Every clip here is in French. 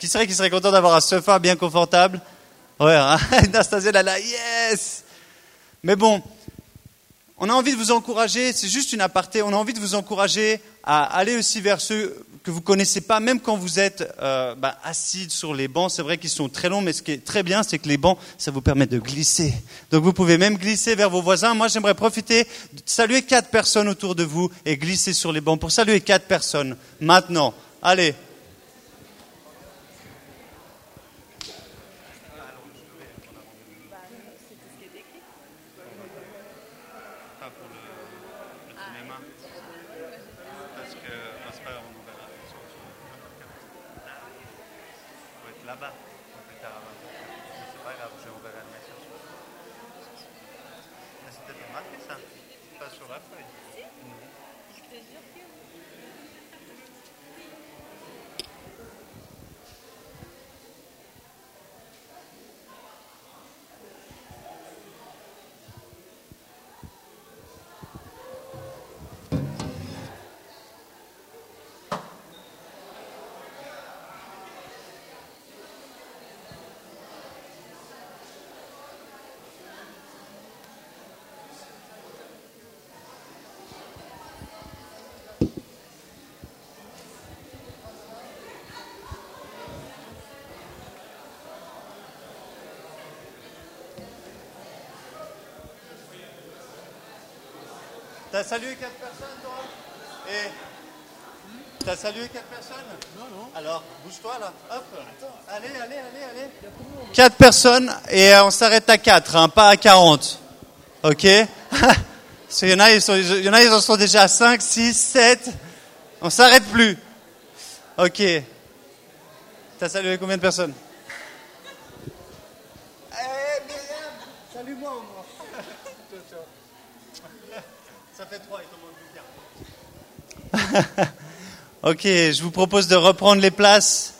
Qui serait qui serait content d'avoir un sofa bien confortable Ouais, hein Anastasia, là, là, yes Mais bon, on a envie de vous encourager, c'est juste une aparté, on a envie de vous encourager à aller aussi vers ceux que vous connaissez pas, même quand vous êtes euh, bah, assis sur les bancs. C'est vrai qu'ils sont très longs, mais ce qui est très bien, c'est que les bancs, ça vous permet de glisser. Donc vous pouvez même glisser vers vos voisins. Moi, j'aimerais profiter de saluer quatre personnes autour de vous et glisser sur les bancs pour saluer quatre personnes. Maintenant, allez, T'as salué quatre personnes, toi Et T'as salué quatre personnes Non, non. Alors, bouge-toi là. Hop. Allez, allez, allez, allez. Quatre personnes et euh, on s'arrête à quatre, hein, pas à 40. Ok Il y, en a, ils sont, il y en a, ils en sont déjà à 5, 6, 7. On s'arrête plus. Ok. T'as salué combien de personnes Eh, Myriam, au moins. Ça fait trois, il t'en ok, je vous propose de reprendre les places.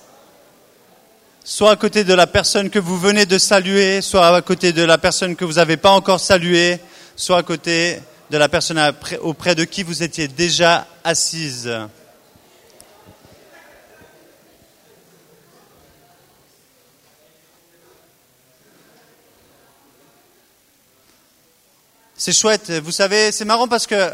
Soit à côté de la personne que vous venez de saluer, soit à côté de la personne que vous n'avez pas encore saluée, soit à côté de la personne auprès de qui vous étiez déjà assise. C'est chouette. Vous savez, c'est marrant parce que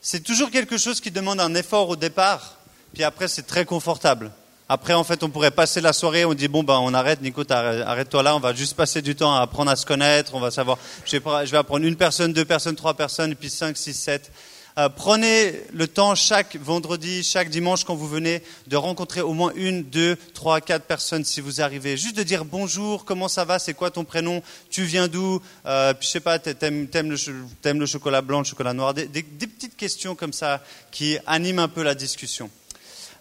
c'est toujours quelque chose qui demande un effort au départ, puis après c'est très confortable. Après, en fait, on pourrait passer la soirée, on dit bon ben on arrête, Nico, arrête-toi là, on va juste passer du temps à apprendre à se connaître, on va savoir. Je vais, je vais apprendre une personne, deux personnes, trois personnes, puis cinq, six, sept. Euh, prenez le temps chaque vendredi, chaque dimanche quand vous venez de rencontrer au moins une, deux, trois, quatre personnes si vous arrivez. Juste de dire bonjour, comment ça va, c'est quoi ton prénom, tu viens d'où, euh, je sais pas, t'aimes, aimes le, chocolat blanc, le chocolat noir, des petites questions comme ça qui animent un peu la discussion.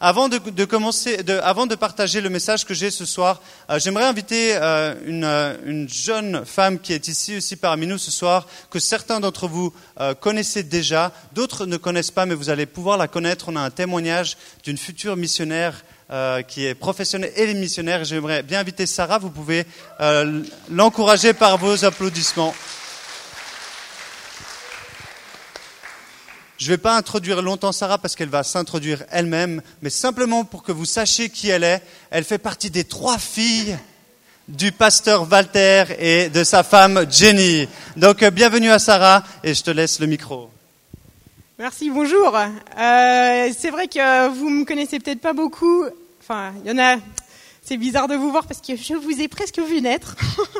Avant de, commencer, avant de partager le message que j'ai ce soir, euh, j'aimerais inviter euh, euh, une, jeune femme qui est ici aussi parmi nous ce soir, que certains d'entre vous connaissez déjà, d'autres ne connaissent pas, mais vous allez pouvoir la connaître. On a un témoignage d'une future missionnaire qui est professionnelle et missionnaire. J'aimerais bien inviter Sarah. Vous pouvez l'encourager par vos applaudissements. Je ne vais pas introduire longtemps Sarah parce qu'elle va s'introduire elle-même, mais simplement pour que vous sachiez qui elle est. Elle fait partie des trois filles du pasteur Walter et de sa femme Jenny. Donc euh, bienvenue à Sarah et je te laisse le micro. Merci, bonjour. Euh, c'est vrai que vous me connaissez peut-être pas beaucoup. Enfin, il y en a. C'est bizarre de vous voir parce que je vous ai presque vu naître,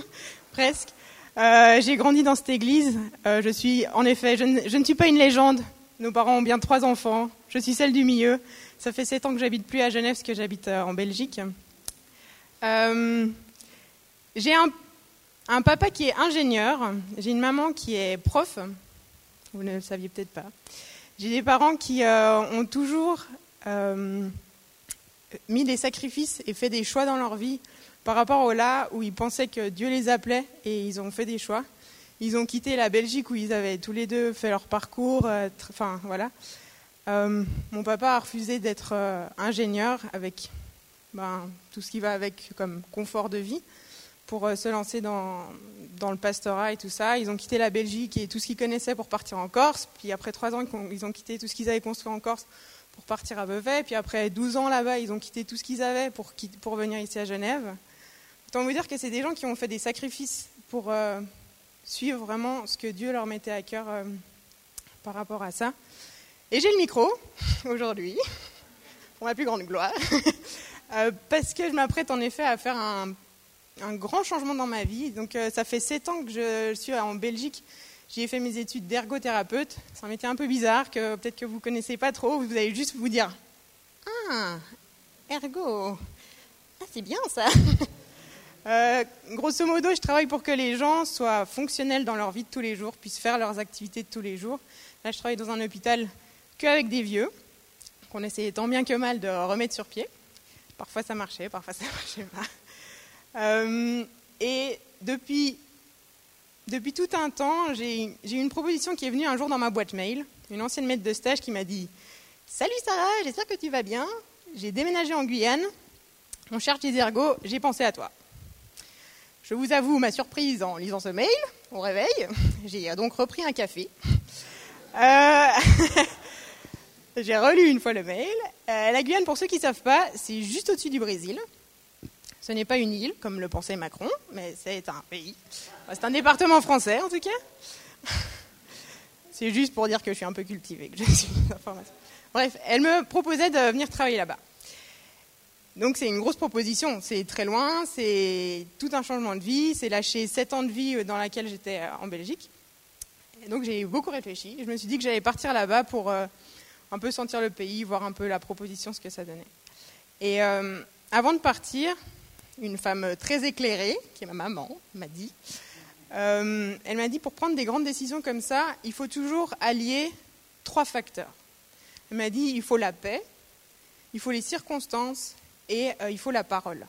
presque. Euh, j'ai grandi dans cette église. Euh, je suis, en effet, je ne, je ne suis pas une légende. Nos parents ont bien trois enfants. Je suis celle du milieu. Ça fait sept ans que j'habite plus à Genève, parce que j'habite euh, en Belgique. Euh, j'ai un, papa qui est ingénieur. J'ai une maman qui est prof. Vous ne le saviez peut-être pas. J'ai des parents qui euh, ont toujours mis des sacrifices et fait des choix dans leur vie par rapport au là où ils pensaient que Dieu les appelait et ils ont fait des choix. Ils ont quitté la Belgique où ils avaient tous les deux fait leur parcours. Euh, enfin, voilà. Euh, mon papa a refusé d'être euh, ingénieur avec ben, tout ce qui va avec comme confort de vie pour se lancer dans, dans, le pastorat et tout ça. Ils ont quitté la Belgique et tout ce qu'ils connaissaient pour partir en Corse. Puis après trois ans, ils ont quitté tout ce qu'ils avaient construit en Corse pour partir à Vevey. Puis après 12 ans là-bas, ils ont quitté tout ce qu'ils avaient pour, pour venir ici à Genève. Autant vous dire que c'est des gens qui ont fait des sacrifices pour suivre vraiment ce que Dieu leur mettait à cœur euh, par rapport à ça. Et j'ai le micro aujourd'hui, pour ma plus grande gloire, euh, parce que je m'apprête en effet à faire un, grand changement dans ma vie. Donc ça fait 7 ans que je suis en Belgique. J'y ai fait mes études d'ergothérapeute. C'est un métier un peu bizarre que peut-être que vous ne connaissez pas trop. Vous allez juste vous dire Ah, ergo. Ah, c'est bien ça. Euh, grosso modo, je travaille pour que les gens soient fonctionnels dans leur vie de tous les jours, puissent faire leurs activités de tous les jours. Là, je travaille dans un hôpital qu'avec des vieux, qu'on essayait tant bien que mal de remettre sur pied. Parfois ça marchait, parfois ça marchait pas. Euh, et depuis, depuis tout un temps, j'ai eu une proposition qui est venue un jour dans ma boîte mail, une ancienne maître de stage qui m'a dit Salut Sarah, j'espère que tu vas bien. J'ai déménagé en Guyane, on cherche des ergots, j'ai pensé à toi. Je vous avoue ma surprise en lisant ce mail au réveil. J'ai donc repris un café. Euh, j'ai relu une fois le mail. Euh, la Guyane, pour ceux qui ne savent pas, c'est juste au-dessus du Brésil. Ce n'est pas une île, comme le pensait Macron, mais c'est un pays. C'est un département français, en tout cas. C'est juste pour dire que je suis un peu cultivée, que je suis Bref, elle me proposait de venir travailler là-bas. Donc c'est une grosse proposition, c'est très loin, c'est tout un changement de vie, c'est lâcher 7 ans de vie dans laquelle j'étais euh, en Belgique. Donc j'ai beaucoup réfléchi, je me suis dit que j'allais partir là-bas pour euh, un peu sentir le pays, voir un peu la proposition, ce que ça donnait. Et euh, avant de partir, une femme très éclairée, qui est ma maman, m'a dit, elle m'a dit pour prendre des grandes décisions comme ça, il faut toujours allier trois facteurs. Elle m'a dit il faut la paix, il faut les circonstances et euh, il faut la parole.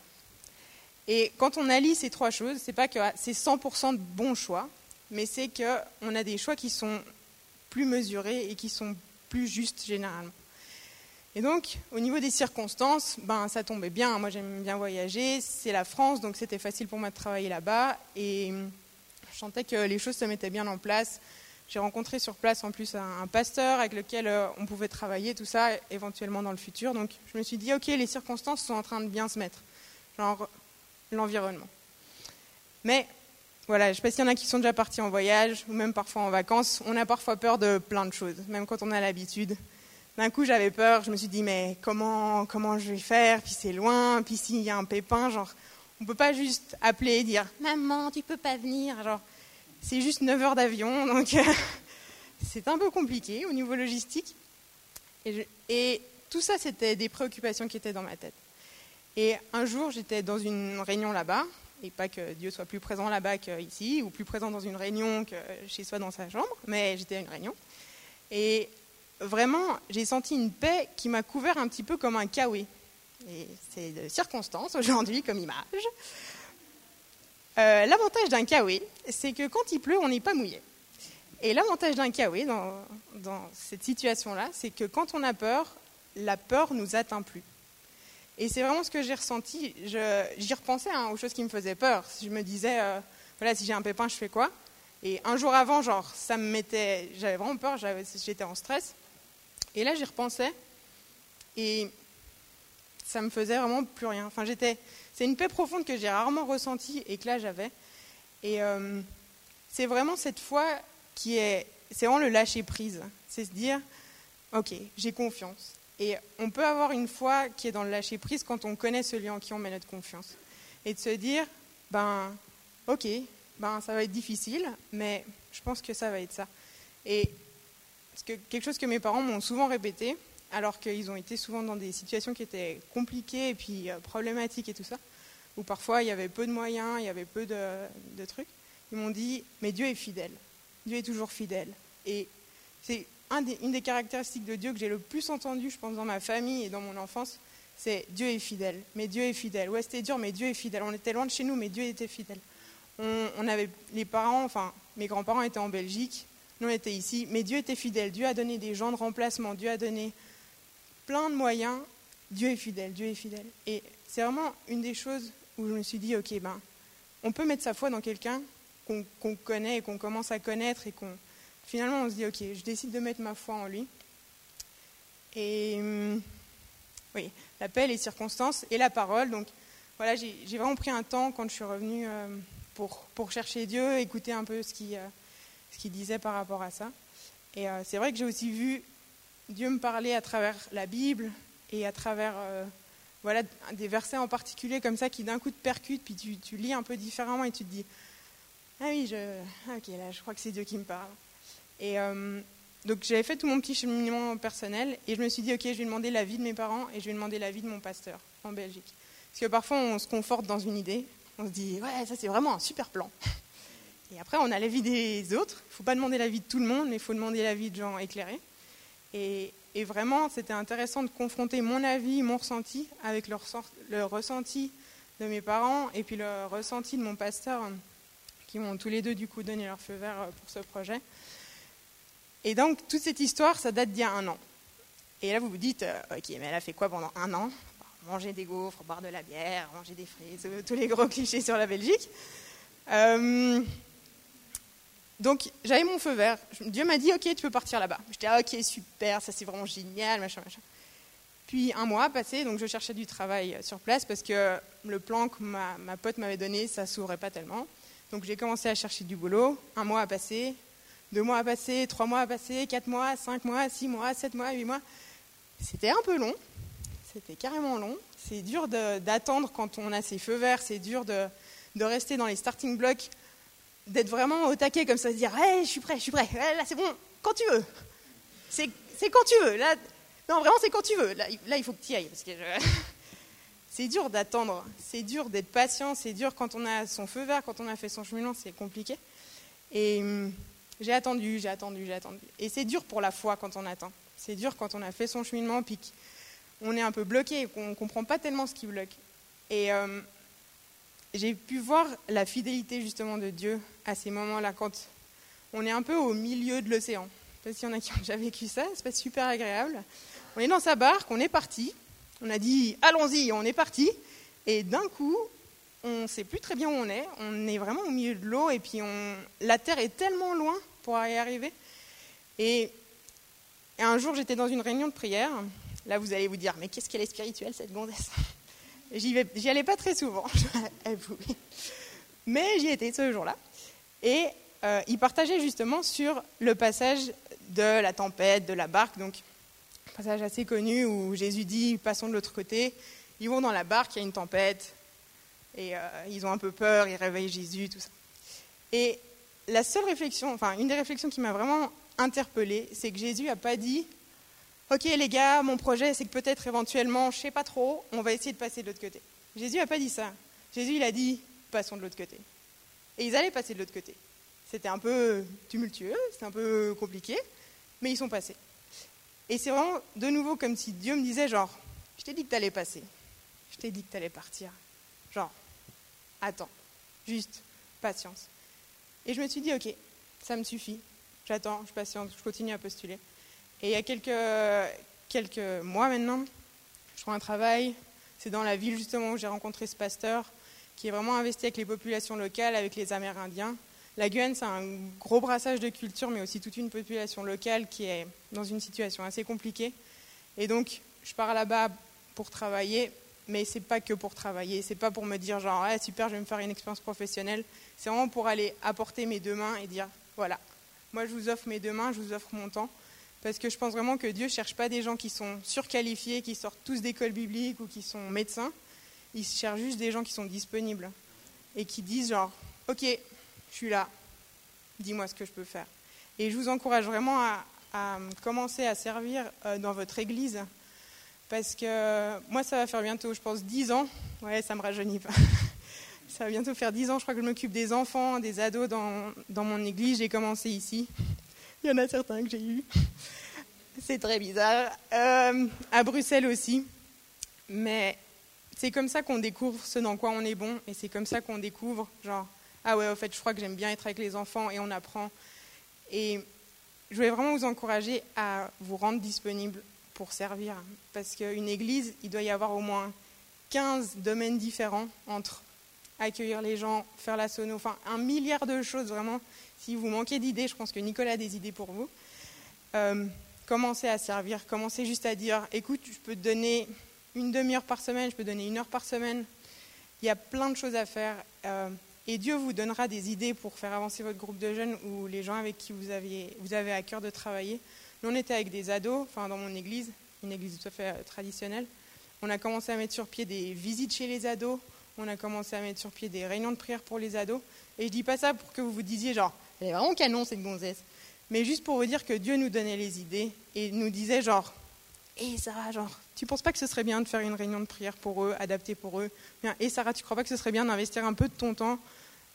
Et quand on allie ces trois choses, c'est pas que c'est 100% de bons choix, mais c'est qu'on a des choix qui sont plus mesurés et qui sont plus justes généralement. Et donc, au niveau des circonstances, ben, ça tombait bien. Moi, j'aime bien voyager. C'est la France, donc c'était facile pour moi de travailler là-bas. Et je sentais que les choses se mettaient bien en place. J'ai rencontré sur place en plus un, pasteur avec lequel euh, on pouvait travailler, tout ça, éventuellement dans le futur. Donc je me suis dit, ok, les circonstances sont en train de bien se mettre, genre l'environnement. Mais voilà, je ne sais pas s'il y en a qui sont déjà partis en voyage ou même parfois en vacances, on a parfois peur de plein de choses, même quand on a l'habitude. D'un coup, j'avais peur, je me suis dit, mais comment, comment je vais faire? Puis c'est loin, puis s'il y a un pépin, genre, on ne peut pas juste appeler et dire, maman, tu peux pas venir, genre c'est juste 9 heures d'avion, donc euh, c'est un peu compliqué au niveau logistique. Et, tout ça, c'était des préoccupations qui étaient dans ma tête. Et un jour, j'étais dans une réunion là-bas, et pas que Dieu soit plus présent là-bas qu'ici, ou plus présent dans une réunion que chez soi dans sa chambre, mais j'étais à une réunion. Et vraiment, j'ai senti une paix qui m'a couvert un petit peu comme un kawaii. Et c'est de circonstance aujourd'hui comme image. Euh, l'avantage d'un kawaii, c'est que quand il pleut, on n'est pas mouillé. Et l'avantage d'un dans, dans cette situation-là, c'est que quand on a peur, la peur nous atteint plus. Et c'est vraiment ce que j'ai ressenti. J'y repensais hein, aux choses qui me faisaient peur. Je me disais, euh, voilà, si j'ai un pépin, je fais quoi? Et un jour avant, genre, ça me mettait, j'avais vraiment peur, j'étais en stress. Et là, j'y repensais, et ça me faisait vraiment plus rien. Enfin, j'étais, c'est une paix profonde que j'ai rarement ressentie et que là j'avais. Et euh, c'est vraiment cette foi qui est, c'est vraiment le lâcher prise. C'est se dire, ok, j'ai confiance. Et on peut avoir une foi qui est dans le lâcher prise quand on connaît celui en qui on met notre confiance. Et de se dire, ben, ok, ben, ça va être difficile, mais je pense que ça va être ça. Et que, quelque chose que mes parents m'ont souvent répété, alors qu'ils ont été souvent dans des situations qui étaient compliquées et puis euh, problématiques et tout ça, où parfois il y avait peu de moyens, il y avait peu de, trucs. Ils m'ont dit, mais Dieu est fidèle. Dieu est toujours fidèle. Et c'est une des caractéristiques de Dieu que j'ai le plus entendu, je pense, dans ma famille et dans mon enfance, c'est Dieu est fidèle. Mais Dieu est fidèle. Ouais, c'était dur, mais Dieu est fidèle. On était loin de chez nous, mais Dieu était fidèle. On, on avait les parents, enfin, mes grands-parents étaient en Belgique, nous on était ici, mais Dieu était fidèle. Dieu a donné des gens de remplacement. Dieu a donné plein de moyens, Dieu est fidèle, Dieu est fidèle. Et c'est vraiment une des choses où je me suis dit, ok, ben, on peut mettre sa foi dans quelqu'un qu'on connaît et qu'on commence à connaître et qu'on finalement on se dit, ok, je décide de mettre ma foi en lui. Et hum, oui, l'appel, les circonstances et la parole. Donc voilà, j'ai vraiment pris un temps quand je suis revenue euh, pour, pour chercher Dieu, écouter un peu ce qu'il euh, qu'il disait par rapport à ça. Et euh, c'est vrai que j'ai aussi vu Dieu me parler à travers la Bible et à travers voilà, des versets en particulier comme ça qui d'un coup te percutent, puis tu, lis un peu différemment et tu te dis Ah oui, je, ok, là, je crois que c'est Dieu qui me parle. Et donc j'avais fait tout mon petit cheminement personnel et je me suis dit, ok, je vais demander l'avis de mes parents et je vais demander l'avis de mon pasteur en Belgique. Parce que parfois on se conforte dans une idée, on se dit, ouais, ça c'est vraiment un super plan. Et après on a l'avis des autres. Il ne faut pas demander l'avis de tout le monde, mais il faut demander l'avis de gens éclairés. Et, vraiment, c'était intéressant de confronter mon avis, mon ressenti avec le, ressenti de mes parents et puis le ressenti de mon pasteur, qui m'ont tous les deux du coup donné leur feu vert pour ce projet. Et donc, toute cette histoire, ça date d'il y a un an. Et là, vous vous dites, euh, ok, mais elle a fait quoi pendant un an? Manger des gaufres, boire de la bière, manger des fraises, euh, tous les gros clichés sur la Belgique. Euh, donc, j'avais mon feu vert. Dieu m'a dit, ok, tu peux partir là-bas. J'étais, ah, ok, super, ça c'est vraiment génial, machin, machin. Puis un mois a passé, donc je cherchais du travail sur place parce que le plan que ma, pote m'avait donné, ça s'ouvrait pas tellement. Donc j'ai commencé à chercher du boulot. Un mois a passé, deux mois à passer, trois mois à passer, quatre mois, cinq mois, six mois, sept mois, huit mois. C'était un peu long, c'était carrément long. C'est dur d'attendre quand on a ses feux verts, c'est dur de, rester dans les starting blocks, d'être vraiment au taquet comme ça, de dire hey, je suis prêt, je suis prêt, là c'est bon, quand tu veux. C'est quand tu veux. Là, non, vraiment c'est quand tu veux. Là, il faut que tu y ailles. Parce que c'est dur d'attendre, c'est dur d'être patient, c'est dur quand on a son feu vert, quand on a fait son cheminement, c'est compliqué. Et hum, j'ai attendu, j'ai attendu, j'ai attendu. Et c'est dur pour la foi quand on attend. C'est dur quand on a fait son cheminement, puis qu'on est un peu bloqué, qu'on ne comprend pas tellement ce qui bloque. Et euh, j'ai pu voir la fidélité justement de Dieu à ces moments-là, quand on est un peu au milieu de l'océan. S'il y en a qui ont déjà vécu ça, c'est pas super agréable. On est dans sa barque, on est parti, on a dit allons-y, on est parti, et d'un coup, on ne sait plus très bien où on est, on est vraiment au milieu de l'eau et puis la terre est tellement loin pour y arriver. Et, un jour j'étais dans une réunion de prière, là vous allez vous dire mais qu'est-ce qu'elle est spirituelle cette gonzesse? J'y allais pas très souvent, mais j'y étais ce jour-là. Et euh, il partageait justement sur le passage de la tempête, de la barque, donc un passage assez connu où Jésus dit passons de l'autre côté, ils vont dans la barque, il y a une tempête, et euh, ils ont un peu peur, ils réveillent Jésus, tout ça. Et la seule réflexion, enfin une des réflexions qui m'a vraiment interpellée, c'est que Jésus n'a pas dit Ok les gars, mon projet c'est que peut-être éventuellement, je sais pas trop, on va essayer de passer de l'autre côté. Jésus n'a pas dit ça. Jésus il a dit Passons de l'autre côté. Et ils allaient passer de l'autre côté. C'était un peu tumultueux, c'était un peu compliqué, mais ils sont passés. Et c'est vraiment de nouveau comme si Dieu me disait genre, je t'ai dit que tu allais passer, je t'ai dit que tu allais partir. Genre, attends, juste patience. Et je me suis dit, ok, ça me suffit, j'attends, je patiente, je continue à postuler. Et il y a quelques, mois maintenant, je trouve un travail, c'est dans la ville justement où j'ai rencontré ce pasteur qui est vraiment investi avec les populations locales, avec les Amérindiens. La Guyane, c'est un gros brassage de culture, mais aussi toute une population locale qui est dans une situation assez compliquée. Et donc, je pars là-bas pour travailler, mais c'est pas que pour travailler, c'est pas pour me dire genre ah, super, je vais me faire une expérience professionnelle, c'est vraiment pour aller apporter mes deux mains et dire voilà, moi je vous offre mes deux mains, je vous offre mon temps, parce que je pense vraiment que Dieu cherche pas des gens qui sont surqualifiés, qui sortent tous d'école biblique ou qui sont médecins, il cherche juste des gens qui sont disponibles et qui disent genre ok, je suis là, dis-moi ce que je peux faire. Et je vous encourage vraiment à, à commencer à servir euh, dans votre église parce que moi, ça va faire bientôt, je pense, 10 ans. Ouais, ça me rajeunit pas. ça va bientôt faire 10 ans, je crois que je m'occupe des enfants, des ados dans, dans mon église. J'ai commencé ici. Il y en a certains que j'ai eus. C'est très bizarre. Euh, à Bruxelles aussi. Mais c'est comme ça qu'on découvre ce dans quoi on est bon. Et c'est comme ça qu'on découvre, genre, ah ouais, au fait, je crois que j'aime bien être avec les enfants et on apprend. Et je voulais vraiment vous encourager à vous rendre disponible pour servir. Parce qu'une église, il doit y avoir au moins 15 domaines différents entre accueillir les gens, faire la sono, enfin un milliard de choses vraiment. Si vous manquez d'idées, je pense que Nicolas a des idées pour vous. Euh, commencez à servir, commencez juste à dire, écoute, je peux te donner une demi-heure par semaine, je peux donner une heure par semaine. Il y a plein de choses à faire. Euh, et Dieu vous donnera des idées pour faire avancer votre groupe de jeunes ou les gens avec qui vous, aviez, vous avez à cœur de travailler. Nous, on était avec des ados, enfin dans mon église, une église tout à fait euh, traditionnelle. On a commencé à mettre sur pied des visites chez les ados. On a commencé à mettre sur pied des réunions de prière pour les ados. Et je dis pas ça pour que vous vous disiez genre, elle est vraiment canon cette gonzesse. Mais juste pour vous dire que Dieu nous donnait les idées et nous disait genre, hé Sarah, genre, tu penses pas que ce serait bien de faire une réunion de prière pour eux, adaptée pour eux? Et Sarah, tu crois pas que ce serait bien d'investir un peu de ton temps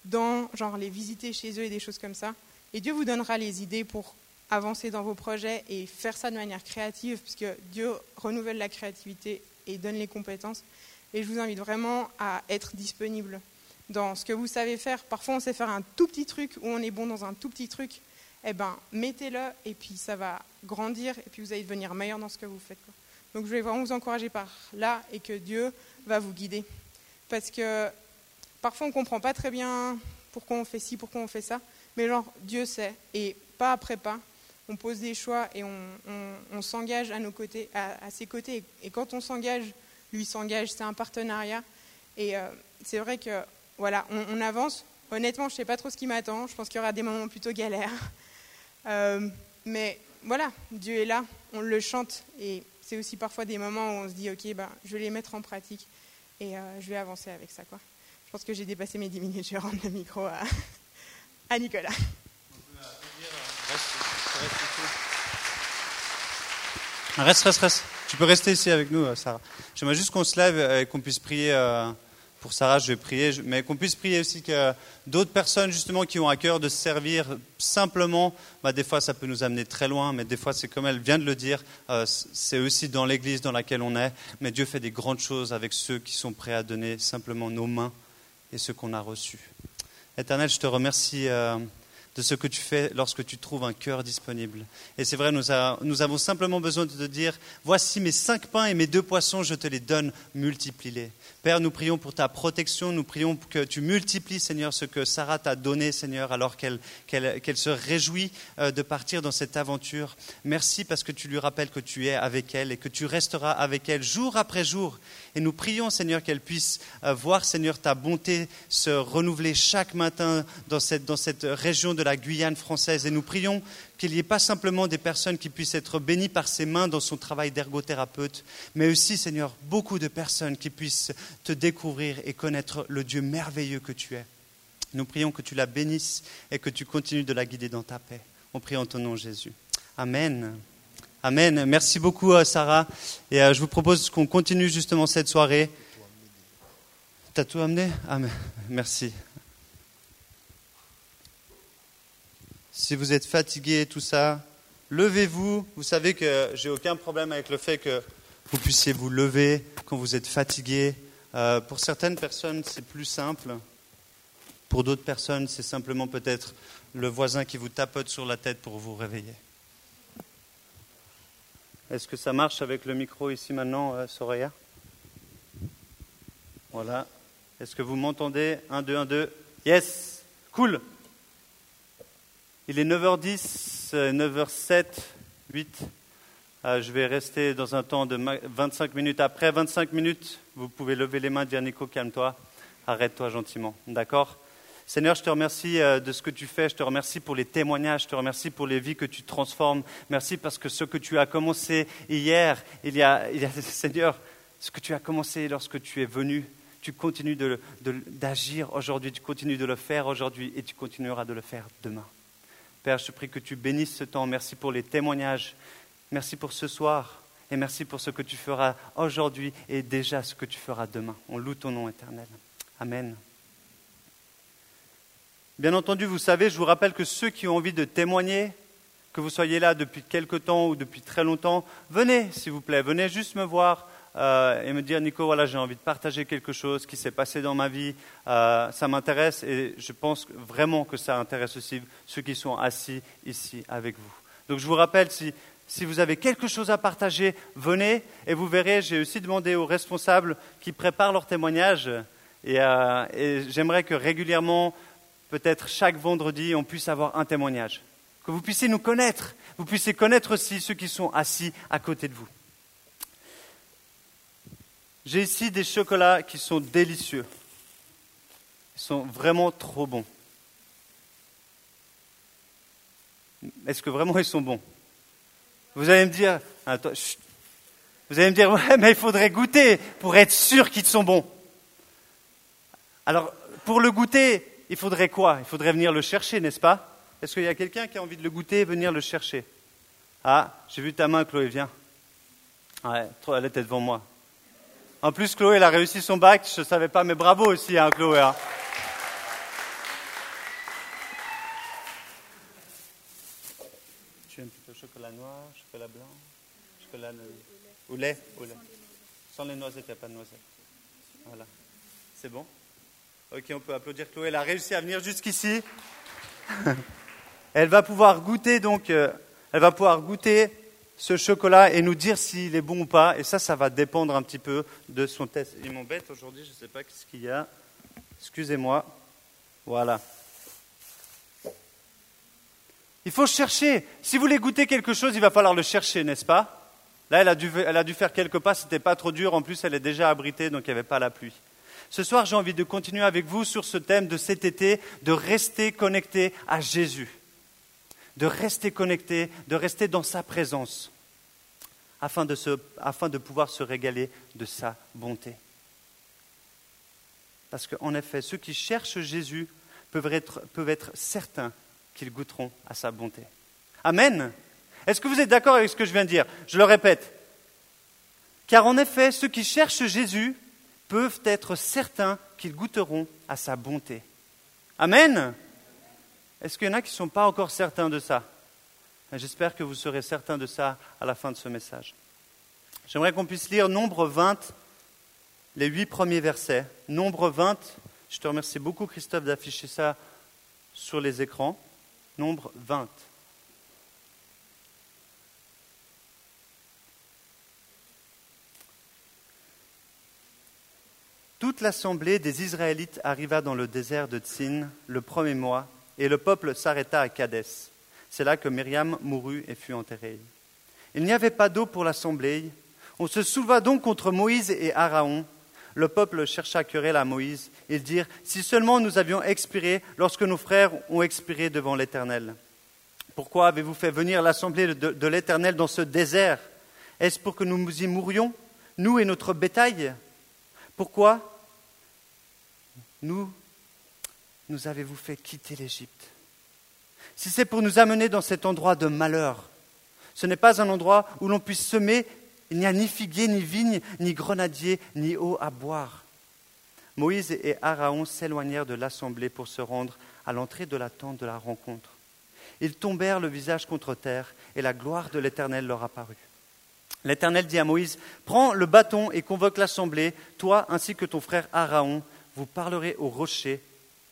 dans genre les visiter chez eux et des choses comme ça? Et Dieu vous donnera les idées pour avancer dans vos projets et faire ça de manière créative, puisque Dieu renouvelle la créativité et donne les compétences. Et je vous invite vraiment à être disponible dans ce que vous savez faire. Parfois, on sait faire un tout petit truc ou on est bon dans un tout petit truc. Eh ben, mettez-le et puis ça va grandir et puis vous allez devenir meilleur dans ce que vous faites. Donc, je vais vraiment vous encourager par là et que Dieu va vous guider. Parce que parfois, on ne comprend pas très bien pourquoi on fait ci, pourquoi on fait ça. Mais genre, Dieu sait. Et pas après pas, on pose des choix et on, s'engage à à, ses côtés. Et, quand on s'engage, lui s'engage. C'est un partenariat. Et euh, c'est vrai que voilà, on, avance. Honnêtement, je ne sais pas trop ce qui m'attend. Je pense qu'il y aura des moments plutôt galères. Euh, mais voilà, Dieu est là, on le chante. Et c'est aussi parfois des moments où on se dit, OK, ben, je vais les mettre en pratique et euh, je vais avancer avec ça. Quoi. Je pense que j'ai dépassé mes 10 minutes. Je vais rendre le micro à, à Nicolas. Reste, reste, reste. Tu peux rester ici avec nous, Sarah. J'aimerais juste qu'on se lève et qu'on puisse prier pour Sarah, je vais prier, mais qu'on puisse prier aussi que d'autres personnes justement qui ont à cœur de servir simplement, bah, des fois ça peut nous amener très loin, mais des fois c'est comme elle vient de le dire, euh, c'est aussi dans l'église dans laquelle on est, mais Dieu fait des grandes choses avec ceux qui sont prêts à donner simplement nos mains et ce qu'on a reçu. Éternel, je te remercie. De ce que tu fais lorsque tu trouves un cœur disponible. Et c'est vrai, nous, avons simplement besoin de te dire, voici mes cinq pains et mes deux poissons, je te les donne, multiplie-les. Père, nous prions pour ta protection, nous prions que tu multiplies, Seigneur, ce que Sarah t'a donné, Seigneur, alors qu'elle se réjouit euh, de partir dans cette aventure. Merci parce que tu lui rappelles que tu es avec elle et que tu resteras avec elle jour après jour. Et nous prions, Seigneur, qu'elle puisse euh, voir, Seigneur, ta bonté se renouveler chaque matin dans cette, dans cette région de la Guyane française. Et nous prions qu'il n'y ait pas simplement des personnes qui puissent être bénies par ses mains dans son travail d'ergothérapeute, mais aussi, Seigneur, beaucoup de personnes qui puissent te découvrir et connaître le Dieu merveilleux que tu es. Nous prions que tu la bénisses et que tu continues de la guider dans ta paix. On prie en ton nom, Jésus. Amen. Amen. Merci beaucoup, euh, Sarah. Et euh, je vous propose qu'on continue justement cette soirée. T'as tout amené? Amen. Merci. Si vous êtes fatigué, tout ça, levez-vous. Vous savez que j'ai aucun problème avec le fait que vous puissiez vous lever quand vous êtes fatigué. Euh, pour certaines personnes, c'est plus simple. Pour d'autres personnes, c'est simplement peut-être le voisin qui vous tapote sur la tête pour vous réveiller. Est-ce que ça marche avec le micro ici maintenant, euh, Soraya? Voilà. Est-ce que vous m'entendez? 1, 2, 1, 2. Yes Cool il est 9h10, 9h07, 8. je vais rester dans un temps de 25 minutes. Après 25 minutes, vous pouvez lever les mains, dire Nico, calme-toi, arrête-toi gentiment. D'accord? Seigneur, je te remercie euh, de ce que tu fais, je te remercie pour les témoignages, je te remercie pour les vies que tu transformes. Merci parce que ce que tu as commencé hier, il y a, Seigneur, ce que tu as commencé lorsque tu es venu, tu continues d'agir aujourd'hui, tu continues de le faire aujourd'hui et tu continueras de le faire demain. Père, je prie que tu bénisses ce temps. Merci pour les témoignages. Merci pour ce soir. Et merci pour ce que tu feras aujourd'hui et déjà ce que tu feras demain. On loue ton nom éternel. Amen. Bien entendu, vous savez, je vous rappelle que ceux qui ont envie de témoigner, que vous soyez là depuis quelque temps ou depuis très longtemps, venez, s'il vous plaît, venez juste me voir. Euh, et me dire Nico, voilà, j'ai envie de partager quelque chose qui s'est passé dans ma vie, euh, ça m'intéresse et je pense vraiment que ça intéresse aussi ceux qui sont assis ici avec vous. Donc je vous rappelle, si, vous avez quelque chose à partager, venez et vous verrez, j'ai aussi demandé aux responsables qui préparent leur témoignage et, euh, et j'aimerais que régulièrement, peut-être chaque vendredi, on puisse avoir un témoignage, que vous puissiez nous connaître vous puissiez connaître aussi ceux qui sont assis à côté de vous. J'ai ici des chocolats qui sont délicieux. Ils sont vraiment trop bons. Est-ce que vraiment ils sont bons? Vous allez me dire, vous allez me dire, ouais, mais il faudrait goûter pour être sûr qu'ils sont bons. Alors, pour le goûter, il faudrait quoi? Il faudrait venir le chercher, n'est-ce pas? Est-ce qu'il y a quelqu'un qui a envie de le goûter et venir le chercher? Ah, j'ai vu ta main, Chloé, viens. Ouais, elle était devant moi. En plus, Chloé, elle a réussi son bac, je ne savais pas, mais bravo aussi, hein, Chloé. Hein. Tu aimes plutôt chocolat noir, chocolat blanc, chocolat ou lait, ou lait. Sans les noisettes, il n'y a pas de noisettes. Voilà. C'est bon? Ok, on peut applaudir Chloé. Elle a réussi à venir jusqu'ici. elle va pouvoir goûter donc, euh, elle va pouvoir goûter ce chocolat et nous dire s'il est bon ou pas. Et ça, ça va dépendre un petit peu de son test. Ils m'embêtent aujourd'hui, je ne sais pas ce qu'il y a. Excusez-moi. Voilà. Il faut chercher. Si vous voulez goûter quelque chose, il va falloir le chercher, n'est-ce pas? Là, elle a, dû, a dû faire quelques pas, c'était pas trop dur. En plus, elle est déjà abritée, donc il n'y avait pas la pluie. Ce soir, j'ai envie de continuer avec vous sur ce thème de cet été, de rester connecté à Jésus, de rester connecté, de rester dans sa présence, afin de, pouvoir se régaler de sa bonté. Parce qu'en effet, ceux qui cherchent Jésus peuvent être, peuvent être certains qu'ils goûteront à sa bonté. Amen. Est-ce que vous êtes d'accord avec ce que je viens de dire? Je le répète. Car en effet, ceux qui cherchent Jésus peuvent être certains qu'ils goûteront à sa bonté. Amen Est-ce qu'il y en a qui ne sont pas encore certains de ça? J'espère que vous serez certains de ça à la fin de ce message. J'aimerais qu'on puisse lire Nombre 20, les huit premiers versets. Nombre 20, je te remercie beaucoup Christophe d'afficher ça sur les écrans. Nombre 20. Toute l'assemblée des Israélites arriva dans le désert de Tsin le premier mois, et le peuple s'arrêta à Kadès. C'est là que Myriam mourut et fut enterrée. Il n'y avait pas d'eau pour l'assemblée. On se souleva donc contre Moïse et Aaron. Le peuple chercha querelle à Moïse. Ils dirent Si seulement nous avions expiré lorsque nos frères ont expiré devant l'Éternel. Pourquoi avez-vous fait venir l'assemblée de, de l'Éternel dans ce désert? Est-ce pour que nous y mourions, nous et notre bétail? Pourquoi nous, nous avez-vous fait quitter l'Égypte? Si c'est pour nous amener dans cet endroit de malheur, ce n'est pas un endroit où l'on puisse semer, il n'y a ni figuier, ni vigne, ni grenadier, ni eau à boire. Moïse et Aaron s'éloignèrent de l'assemblée pour se rendre à l'entrée de la tente de la rencontre. Ils tombèrent le visage contre terre, et la gloire de l'Éternel leur apparut. L'Éternel dit à Moïse, Prends le bâton et convoque l'assemblée, toi ainsi que ton frère Aaron, vous parlerez aux rochers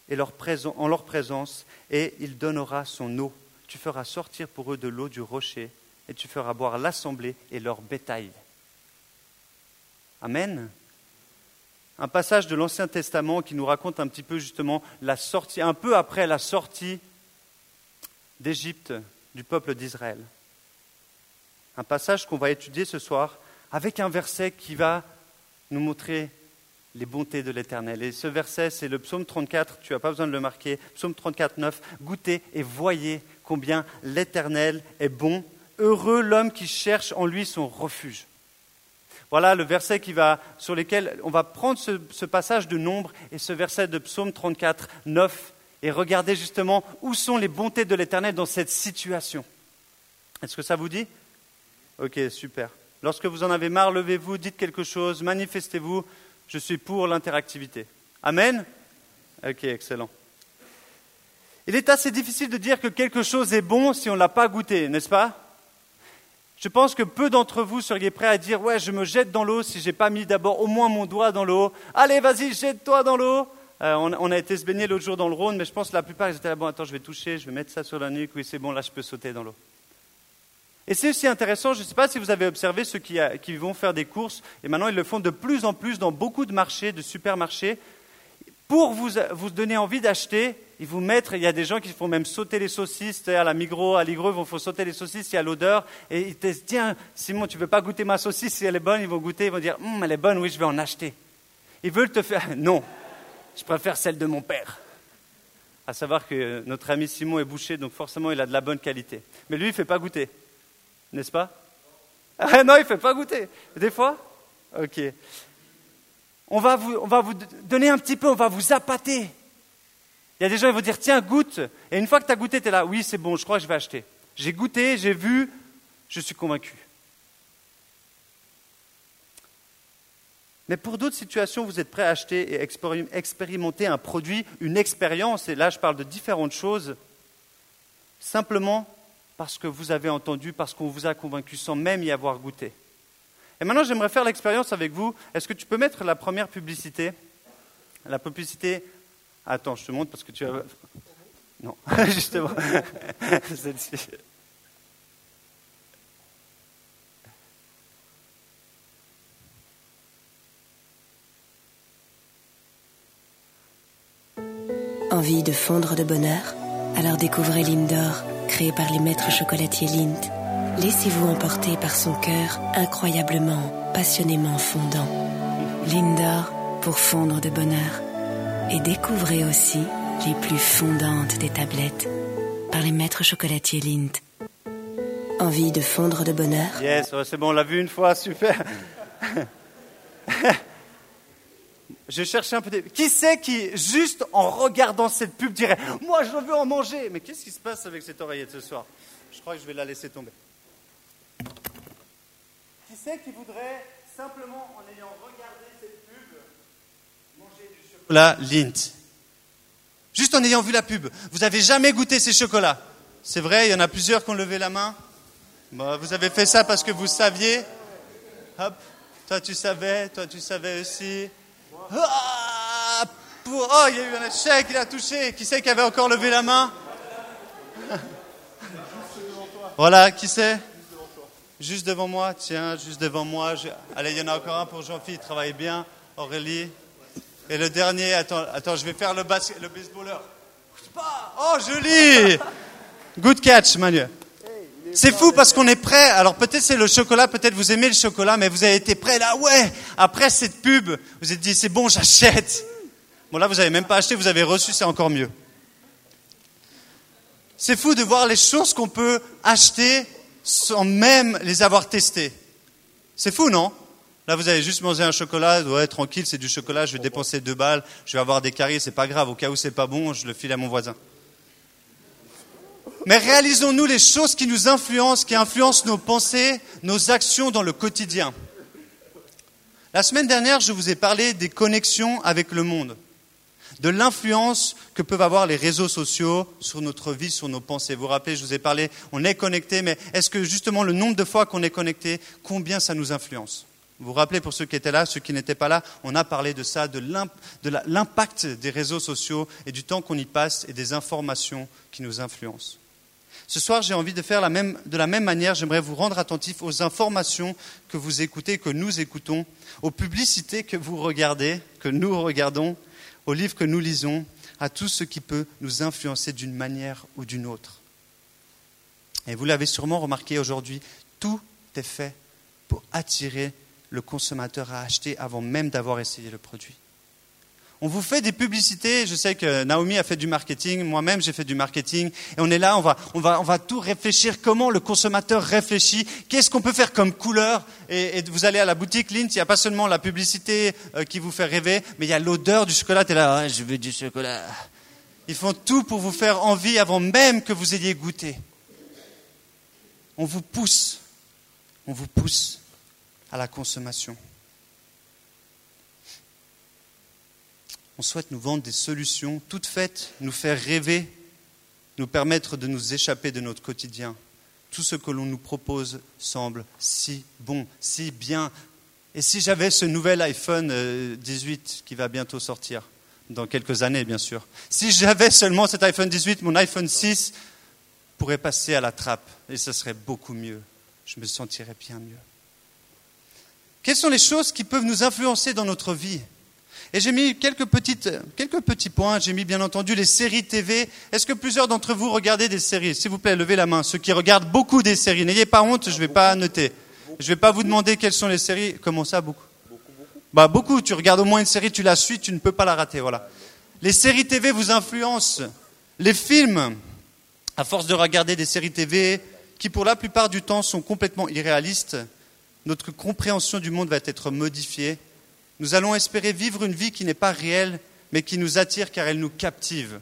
et en leur présence, et il donnera son eau. Tu feras sortir pour eux de l'eau du rocher, et tu feras boire l'assemblée et leur bétail. Amen. Un passage de l'Ancien Testament qui nous raconte un petit peu justement la sortie, un peu après la sortie d'Égypte du peuple d'Israël. Un passage qu'on va étudier ce soir avec un verset qui va nous montrer les bontés de l'Éternel. Et ce verset, c'est le psaume 34, tu n'as pas besoin de le marquer, psaume 34, 9, goûtez et voyez combien l'Éternel est bon, heureux l'homme qui cherche en lui son refuge. Voilà le verset qui va, sur lequel on va prendre ce, ce passage de Nombre et ce verset de psaume 34, 9, et regarder justement où sont les bontés de l'Éternel dans cette situation. Est-ce que ça vous dit? Ok, super. Lorsque vous en avez marre, levez-vous, dites quelque chose, manifestez-vous je suis pour l'interactivité. Amen Ok, excellent. Il est assez difficile de dire que quelque chose est bon si on ne l'a pas goûté, n'est-ce pas? Je pense que peu d'entre vous seriez prêts à dire Ouais, je me jette dans l'eau si je n'ai pas mis d'abord au moins mon doigt dans l'eau. Allez, vas-y, jette-toi dans l'eau. Euh, on, a été se baigner l'autre jour dans le Rhône, mais je pense que la plupart ils étaient là Bon, attends, je vais toucher, je vais mettre ça sur la nuque. Oui, c'est bon, là, je peux sauter dans l'eau. Et c'est aussi intéressant, je ne sais pas si vous avez observé ceux qui, vont faire des courses, et maintenant ils le font de plus en plus dans beaucoup de marchés, de supermarchés. pour vous, donner envie d'acheter, ils vous mettent, il y a des gens qui font même sauter les saucisses, à la Migros, à l'Igreux, ils vont faire sauter les saucisses, il y a l'odeur, et ils te disent, tiens, Simon, tu veux pas goûter ma saucisse, si elle est bonne, ils vont goûter, ils vont dire, hum, elle est bonne, oui, je vais en acheter. Ils veulent te faire, non, je préfère celle de mon père. À savoir que notre ami Simon est bouché, donc forcément il a de la bonne qualité. Mais lui, il ne fait pas goûter, n'est-ce pas? Ah, Non, il ne fait pas goûter. Des fois? Ok on va, vous, on va vous donner un petit peu, on va vous appâter. Il y a des gens qui vont dire, tiens, goûte. Et une fois que tu as goûté, tu es là, oui, c'est bon, je crois que je vais acheter. J'ai goûté, j'ai vu, je suis convaincu. Mais pour d'autres situations, vous êtes prêt à acheter et expérimenter un produit, une expérience, et là je parle de différentes choses, simplement parce que vous avez entendu, parce qu'on vous a convaincu sans même y avoir goûté. Et maintenant, j'aimerais faire l'expérience avec vous. Est-ce que tu peux mettre la première publicité? La publicité. Attends, je te montre parce que tu as. Non, justement. Celle-ci. Envie de fondre de bonheur? Alors découvrez Lindor, créé par les maîtres chocolatiers Lind. Laissez-vous emporter par son cœur incroyablement, passionnément fondant. Lindor pour fondre de bonheur. Et découvrez aussi les plus fondantes des tablettes par les maîtres chocolatiers Lind. Envie de fondre de bonheur? Yes, c'est bon, on l'a vu une fois, super. Je cherchais un peu des... Qui c'est qui, juste en regardant cette pub, dirait Moi, je veux en manger Mais qu'est-ce qui se passe avec cette oreillette ce soir? Je crois que je vais la laisser tomber. Qui c'est qui voudrait simplement, en ayant regardé cette pub, manger du chocolat Lint Juste en ayant vu la pub. Vous n'avez jamais goûté ces chocolats? C'est vrai, il y en a plusieurs qui ont levé la main. vous avez fait ça parce que vous saviez. Hop, toi tu savais, toi tu savais aussi. Ah, oh, il y a eu un échec, il a touché. Qui c'est qui avait encore levé la main? Voilà, qui c'est? Juste devant moi, tiens, juste devant moi. Allez, il y en a encore un pour Jean-Philippe, travaille bien. Aurélie. Et le dernier, attends, attends je vais faire le, le baseballeur. Oh, joli Good catch, Manu. C'est fou parce qu'on est prêt. Alors peut-être c'est le chocolat, peut-être vous aimez le chocolat, mais vous avez été prêt là, ouais. Après cette pub, vous êtes dit c'est bon, j'achète. Bon là, vous n'avez même pas acheté, vous avez reçu, c'est encore mieux. C'est fou de voir les choses qu'on peut acheter sans même les avoir testées. C'est fou, non? Là, vous avez juste mangé un chocolat, ouais, tranquille, c'est du chocolat, je vais dépenser deux balles, je vais avoir des caries, c'est pas grave, au cas où c'est pas bon, je le file à mon voisin. Mais réalisons-nous les choses qui nous influencent, qui influencent nos pensées, nos actions dans le quotidien. La semaine dernière, je vous ai parlé des connexions avec le monde de l'influence que peuvent avoir les réseaux sociaux sur notre vie, sur nos pensées. Vous vous rappelez, je vous ai parlé, on est connecté, mais est-ce que justement le nombre de fois qu'on est connecté, combien ça nous influence? Vous vous rappelez, pour ceux qui étaient là, ceux qui n'étaient pas là, on a parlé de ça, de l'impact des réseaux sociaux et du temps qu'on y passe et des informations qui nous influencent. Ce soir, j'ai envie de faire de la même manière, j'aimerais vous rendre attentif aux informations que vous écoutez, que nous écoutons, aux publicités que vous regardez, que nous regardons, aux livres que nous lisons, à tout ce qui peut nous influencer d'une manière ou d'une autre. Et vous l'avez sûrement remarqué aujourd'hui, tout est fait pour attirer le consommateur à acheter avant même d'avoir essayé le produit. On vous fait des publicités. Je sais que Naomi a fait du marketing, moi-même j'ai fait du marketing. Et on est là, on va, tout réfléchir. Comment le consommateur réfléchit? Qu'est-ce qu'on peut faire comme couleur? Et, vous allez à la boutique Lint, il n'y a pas seulement la publicité euh, qui vous fait rêver, mais il y a l'odeur du chocolat. Es là, je veux du chocolat. Ils font tout pour vous faire envie avant même que vous ayez goûté. On vous pousse, on vous pousse à la consommation. On souhaite nous vendre des solutions toutes faites, nous faire rêver, nous permettre de nous échapper de notre quotidien. Tout ce que l'on nous propose semble si bon, si bien. Et si j'avais ce nouvel iPhone 18 euh, qui va bientôt sortir, dans quelques années bien sûr, si j'avais seulement cet iPhone 18, mon iPhone 6 pourrait passer à la trappe et ce serait beaucoup mieux. Je me sentirais bien mieux. Quelles sont les choses qui peuvent nous influencer dans notre vie? Et j'ai mis quelques, petits points. J'ai mis bien entendu les séries TV. Est-ce que plusieurs d'entre vous regardez des séries? S'il vous plaît, levez la main. Ceux qui regardent beaucoup des séries, n'ayez pas honte, je ne vais pas noter. Je ne vais pas vous demander quelles sont les séries. Comment ça, beaucoup? Bah beaucoup. Tu regardes au moins une série, tu la suis, tu ne peux pas la rater. Voilà. Les séries TV vous influencent. Les films, à force de regarder des séries TV qui, pour la plupart du temps, sont complètement irréalistes, notre compréhension du monde va être modifiée nous allons espérer vivre une vie qui n'est pas réelle, mais qui nous attire car elle nous captive.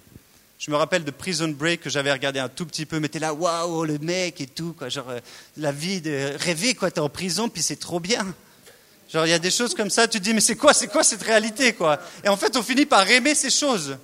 Je me rappelle de Prison Break que j'avais regardé un tout petit peu, mais t'es là, waouh, le mec et tout, quoi. Genre, euh, la vie de rêver, quoi. T'es en prison, puis c'est trop bien. Genre, il y a des choses comme ça, tu te dis, mais c'est quoi, c'est quoi cette réalité, quoi? Et en fait, on finit par aimer ces choses.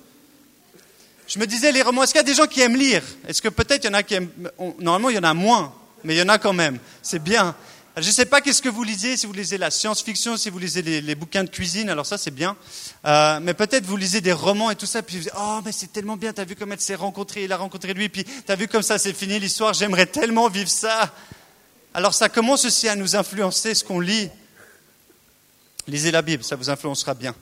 Je me disais, les romans, est-ce qu'il y a des gens qui aiment lire? Est-ce que peut-être il y en a qui aiment. Normalement, il y en a moins, mais il y en a quand même. C'est bien. Je ne sais pas qu'est-ce que vous lisez, si vous lisez la science-fiction, si vous lisez les, bouquins de cuisine, alors ça c'est bien. Euh, mais peut-être vous lisez des romans et tout ça, puis vous dites, oh mais c'est tellement bien, t'as vu comme elle s'est rencontrée, il a rencontré lui, puis t'as vu comme ça c'est fini l'histoire, j'aimerais tellement vivre ça. Alors ça commence aussi à nous influencer ce qu'on lit. Lisez la Bible, ça vous influencera bien.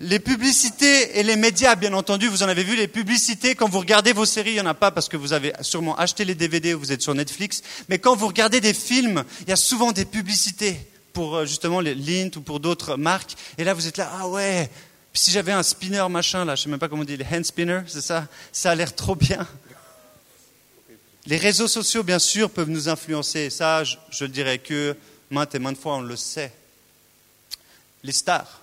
Les publicités et les médias, bien entendu, vous en avez vu, les publicités, quand vous regardez vos séries, il n'y en a pas parce que vous avez sûrement acheté les DVD ou vous êtes sur Netflix, mais quand vous regardez des films, il y a souvent des publicités pour euh, justement les Lint ou pour d'autres marques, et là vous êtes là, ah ouais, si j'avais un spinner machin, là, je ne sais même pas comment on dit, les hand spinner, c'est ça, ça a l'air trop bien. Les réseaux sociaux, bien sûr, peuvent nous influencer, ça, je dirais que maintes et maintes fois, on le sait. Les stars,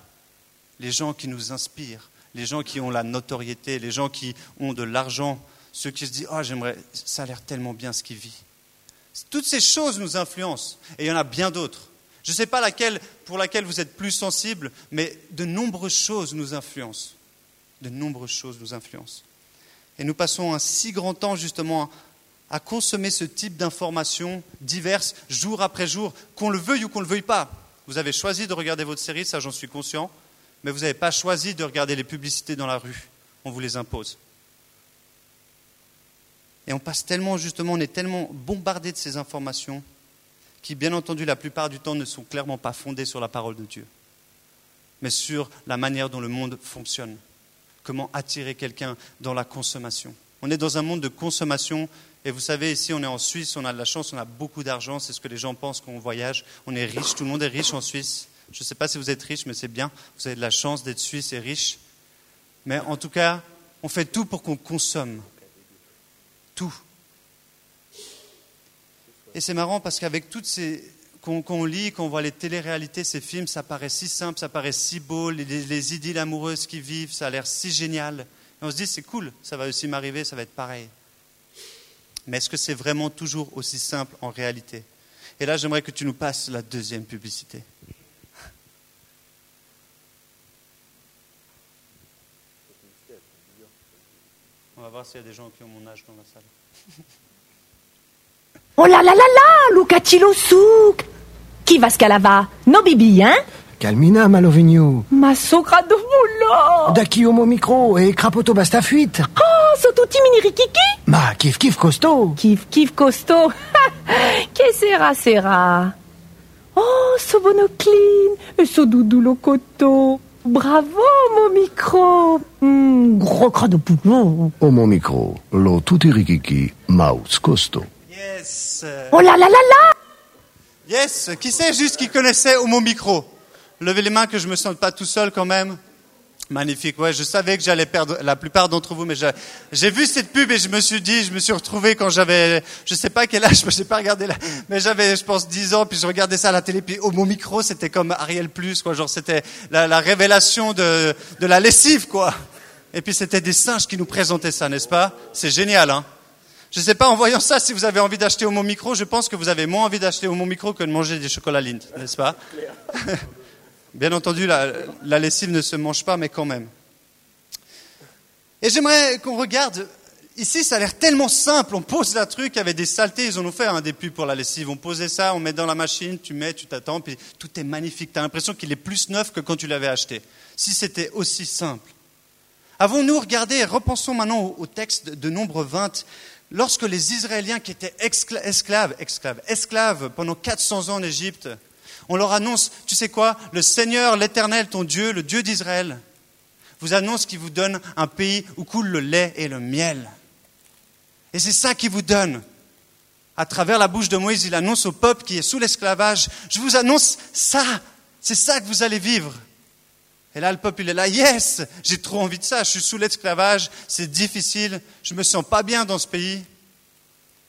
les gens qui nous inspirent, les gens qui ont la notoriété, les gens qui ont de l'argent, ceux qui se disent Oh, j'aimerais, ça a l'air tellement bien ce qu'il vit. Toutes ces choses nous influencent, et il y en a bien d'autres. Je ne sais pas laquelle, pour laquelle vous êtes plus sensible, mais de nombreuses choses nous influencent. De nombreuses choses nous influencent. Et nous passons un si grand temps justement à consommer ce type d'informations diverses, jour après jour, qu'on le veuille ou qu'on ne le veuille pas. Vous avez choisi de regarder votre série, ça j'en suis conscient mais vous n'avez pas choisi de regarder les publicités dans la rue. On vous les impose. Et on passe tellement, justement, on est tellement bombardé de ces informations qui, bien entendu, la plupart du temps ne sont clairement pas fondées sur la parole de Dieu, mais sur la manière dont le monde fonctionne. Comment attirer quelqu'un dans la consommation. On est dans un monde de consommation et vous savez, ici, on est en Suisse, on a de la chance, on a beaucoup d'argent, c'est ce que les gens pensent quand on voyage. On est riche, tout le monde est riche en Suisse. Je ne sais pas si vous êtes riche, mais c'est bien. Vous avez de la chance d'être suisse et riche. Mais en tout cas, on fait tout pour qu'on consomme. Tout. Et c'est marrant parce qu'avec toutes ces. Qu'on lit, qu'on voit les téléréalités, ces films, ça paraît si simple, ça paraît si beau, les, les idylles amoureuses qui vivent, ça a l'air si génial. Et on se dit, c'est cool, ça va aussi m'arriver, ça va être pareil. Mais est-ce que c'est vraiment toujours aussi simple en réalité? Et là, j'aimerais que tu nous passes la deuxième publicité. Va voir s'il y a des gens qui ont mon âge dans la salle. oh là là là là, Luca Souk Chi va scalava? No bibi, hein? Calmina, Malovigno. Ma socra volo Da chi homo micro e crapoto basta fuite. Oh, so tutti mini rikiki Ma kif kif costaud. Kif kif costaud. che sera sera? Oh, so bonocline e so doudou lo coteau. Bravo, mon micro. Hmm, Gros cras de poulon Oh, mon micro, lo tutti rikiki, mouse costo. Yes Oh là là là là. Yes Qui sait juste qui connaissait au mon micro? Levez les mains que je me sente pas tout seul quand même. Magnifique. Ouais, je savais que j'allais perdre la plupart d'entre vous, mais j'ai vu cette pub et je me suis dit, je me suis retrouvé quand j'avais, je sais pas quel âge, je n'ai pas regardé là, mais j'avais, je pense, 10 ans, puis je regardais ça à la télé, puis au mon micro, c'était comme Ariel Plus, quoi. Genre, c'était la, la, révélation de, de la lessive, quoi. Et puis c'était des singes qui nous présentaient ça, n'est-ce pas? C'est génial, hein Je sais pas, en voyant ça, si vous avez envie d'acheter au mon micro, je pense que vous avez moins envie d'acheter au mon micro que de manger des chocolats Lindt, n'est-ce pas? Bien entendu, la, lessive ne se mange pas, mais quand même. Et j'aimerais qu'on regarde, ici ça a l'air tellement simple, on pose la truc avec des saletés, ils en ont fait un des pubs pour la lessive, on posait ça, on met dans la machine, tu mets, tu t'attends, puis tout est magnifique, tu as l'impression qu'il est plus neuf que quand tu l'avais acheté. Si c'était aussi simple. Avons-nous regardé, repensons maintenant au, texte de Nombre 20, lorsque les Israéliens qui étaient esclaves, esclaves, esclaves pendant 400 ans en Égypte, on leur annonce, tu sais quoi, le Seigneur, l'Éternel, ton Dieu, le Dieu d'Israël, vous annonce qu'il vous donne un pays où coule le lait et le miel. Et c'est ça qu'il vous donne. À travers la bouche de Moïse, il annonce au peuple qui est sous l'esclavage, je vous annonce ça, c'est ça que vous allez vivre. Et là, le peuple, il est là, yes, j'ai trop envie de ça, je suis sous l'esclavage, c'est difficile, je me sens pas bien dans ce pays.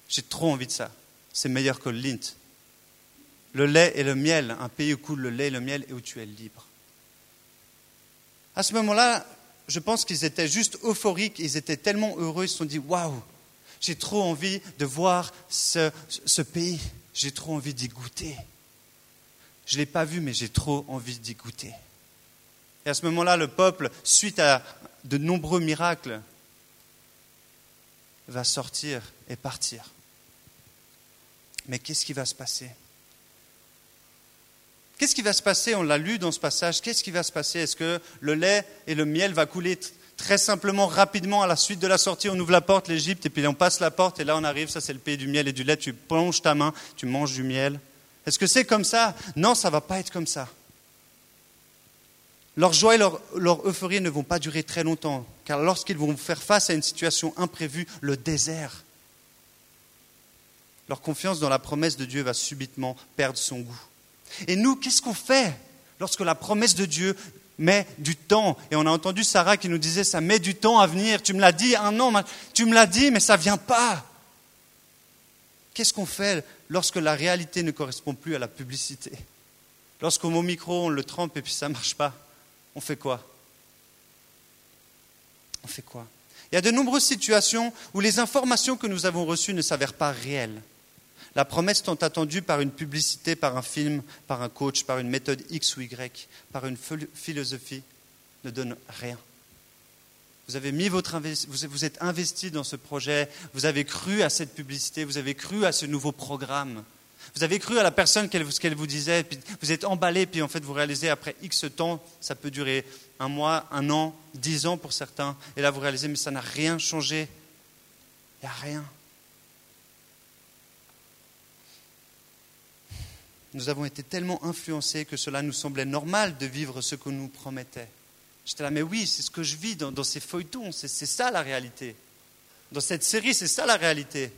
J'ai trop envie de ça. C'est meilleur que lint. Le lait et le miel, un pays où coule le lait et le miel et où tu es libre. À ce moment-là, je pense qu'ils étaient juste euphoriques, ils étaient tellement heureux, ils se sont dit, waouh, j'ai trop envie de voir ce, ce pays, j'ai trop envie d'y goûter. Je ne l'ai pas vu, mais j'ai trop envie d'y goûter. Et à ce moment-là, le peuple, suite à de nombreux miracles, va sortir et partir. Mais qu'est-ce qui va se passer? Qu'est-ce qui va se passer? On l'a lu dans ce passage. Qu'est-ce qui va se passer? Est-ce que le lait et le miel va couler très simplement, rapidement, à la suite de la sortie? On ouvre la porte, l'Égypte, et puis on passe la porte, et là on arrive, ça c'est le pays du miel et du lait. Tu plonges ta main, tu manges du miel. Est-ce que c'est comme ça? Non, ça ne va pas être comme ça. Leur joie et leur, leur, euphorie ne vont pas durer très longtemps, car lorsqu'ils vont faire face à une situation imprévue, le désert, leur confiance dans la promesse de Dieu va subitement perdre son goût. Et nous, qu'est-ce qu'on fait lorsque la promesse de Dieu met du temps Et on a entendu Sarah qui nous disait, ça met du temps à venir. Tu me l'as dit un an, tu me l'as dit, mais ça ne vient pas. Qu'est-ce qu'on fait lorsque la réalité ne correspond plus à la publicité Lorsqu'au mot micro, on le trempe et puis ça ne marche pas on fait quoi On fait quoi Il y a de nombreuses situations où les informations que nous avons reçues ne s'avèrent pas réelles. La promesse tant attendue par une publicité, par un film, par un coach, par une méthode X ou Y, par une philosophie, ne donne rien. Vous avez mis votre vous êtes investi dans ce projet, vous avez cru à cette publicité, vous avez cru à ce nouveau programme. Vous avez cru à la personne qu'elle vous disait, puis vous êtes emballé, puis en fait vous réalisez après X temps, ça peut durer un mois, un an, dix ans pour certains, et là vous réalisez, mais ça n'a rien changé. Il n'y a rien. Nous avons été tellement influencés que cela nous semblait normal de vivre ce que nous promettait. J'étais là, mais oui, c'est ce que je vis dans, ces feuilletons, c'est ça la réalité. Dans cette série, c'est ça la réalité.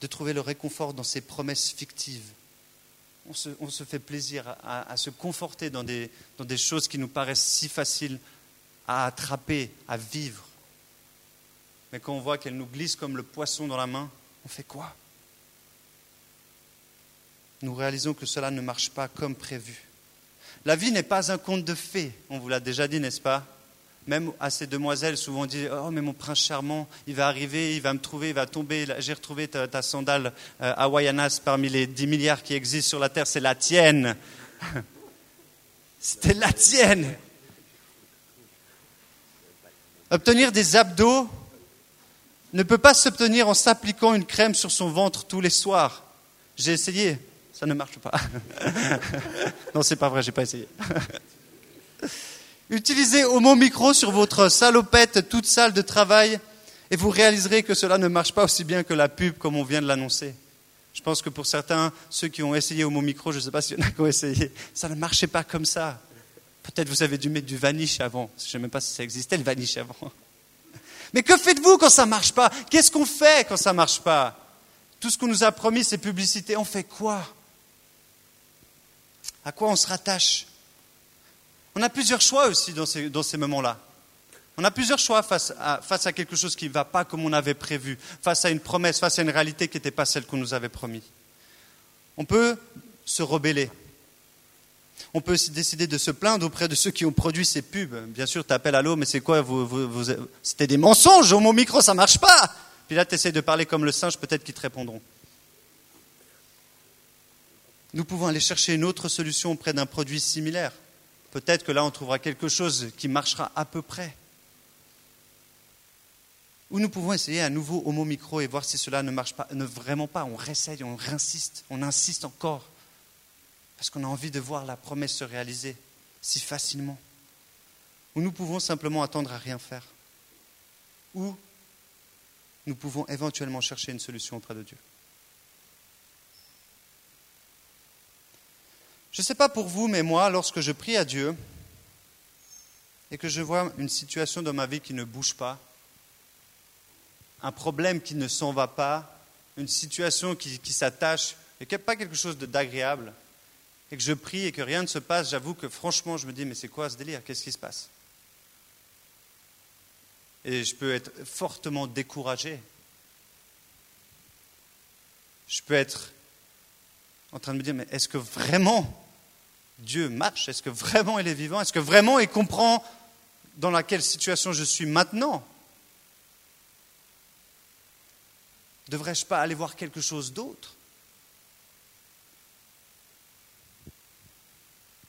de trouver le réconfort dans ces promesses fictives. On se, fait plaisir à, se conforter dans des, dans des choses qui nous paraissent si faciles à attraper, à vivre. Mais quand on voit qu'elles nous glissent comme le poisson dans la main, on fait quoi? Nous réalisons que cela ne marche pas comme prévu. La vie n'est pas un conte de fées, on vous l'a déjà dit, n'est-ce pas? Même à ces demoiselles, souvent on dit Oh, mais mon prince charmant, il va arriver, il va me trouver, il va tomber. J'ai retrouvé ta, sandale euh, hawaïanas parmi les 10 milliards qui existent sur la terre, c'est la tienne. C'était la tienne. Obtenir des abdos ne peut pas s'obtenir en s'appliquant une crème sur son ventre tous les soirs. J'ai essayé, ça ne marche pas. non, c'est pas vrai, j'ai pas essayé. Utilisez Homo Micro sur votre salopette toute sale de travail et vous réaliserez que cela ne marche pas aussi bien que la pub comme on vient de l'annoncer. Je pense que pour certains, ceux qui ont essayé Homo Micro, je ne sais pas s'il y en a qui ont essayé, ça ne marchait pas comme ça. Peut-être vous avez dû mettre du vanish avant. Je ne sais même pas si ça existait le vanish avant. Mais que faites-vous quand ça ne marche pas? Qu'est-ce qu'on fait quand ça ne marche pas? Tout ce qu'on nous a promis, ces publicités, on fait quoi? À quoi on se rattache? On a plusieurs choix aussi dans ces, moments-là. On a plusieurs choix face à, quelque chose qui ne va pas comme on avait prévu, face à une promesse, face à une réalité qui n'était pas celle qu'on nous avait promis. On peut se rebeller. On peut décider de se plaindre auprès de ceux qui ont produit ces pubs. Bien sûr, tu appelles à l'eau, mais c'est quoi C'était des mensonges, mon micro, ça marche pas. Puis là, tu essaies de parler comme le singe, peut-être qu'ils te répondront. Nous pouvons aller chercher une autre solution auprès d'un produit similaire. Peut-être que là, on trouvera quelque chose qui marchera à peu près. Ou nous pouvons essayer à nouveau homo micro et voir si cela ne marche pas, vraiment pas. On réessaye, on réinsiste, on insiste encore. Parce qu'on a envie de voir la promesse se réaliser si facilement. Ou nous pouvons simplement attendre à rien faire. Ou nous pouvons éventuellement chercher une solution auprès de Dieu. Je ne sais pas pour vous, mais moi, lorsque je prie à Dieu et que je vois une situation dans ma vie qui ne bouge pas, un problème qui ne s'en va pas, une situation qui, qui s'attache et qui n'est pas quelque chose d'agréable, et que je prie et que rien ne se passe, j'avoue que franchement, je me dis, mais c'est quoi ce délire? Qu'est-ce qui se passe? Et je peux être fortement découragé. Je peux être en train de me dire, mais est-ce que vraiment Dieu marche? Est-ce que vraiment il est vivant? Est-ce que vraiment il comprend dans laquelle situation je suis maintenant? Devrais-je pas aller voir quelque chose d'autre?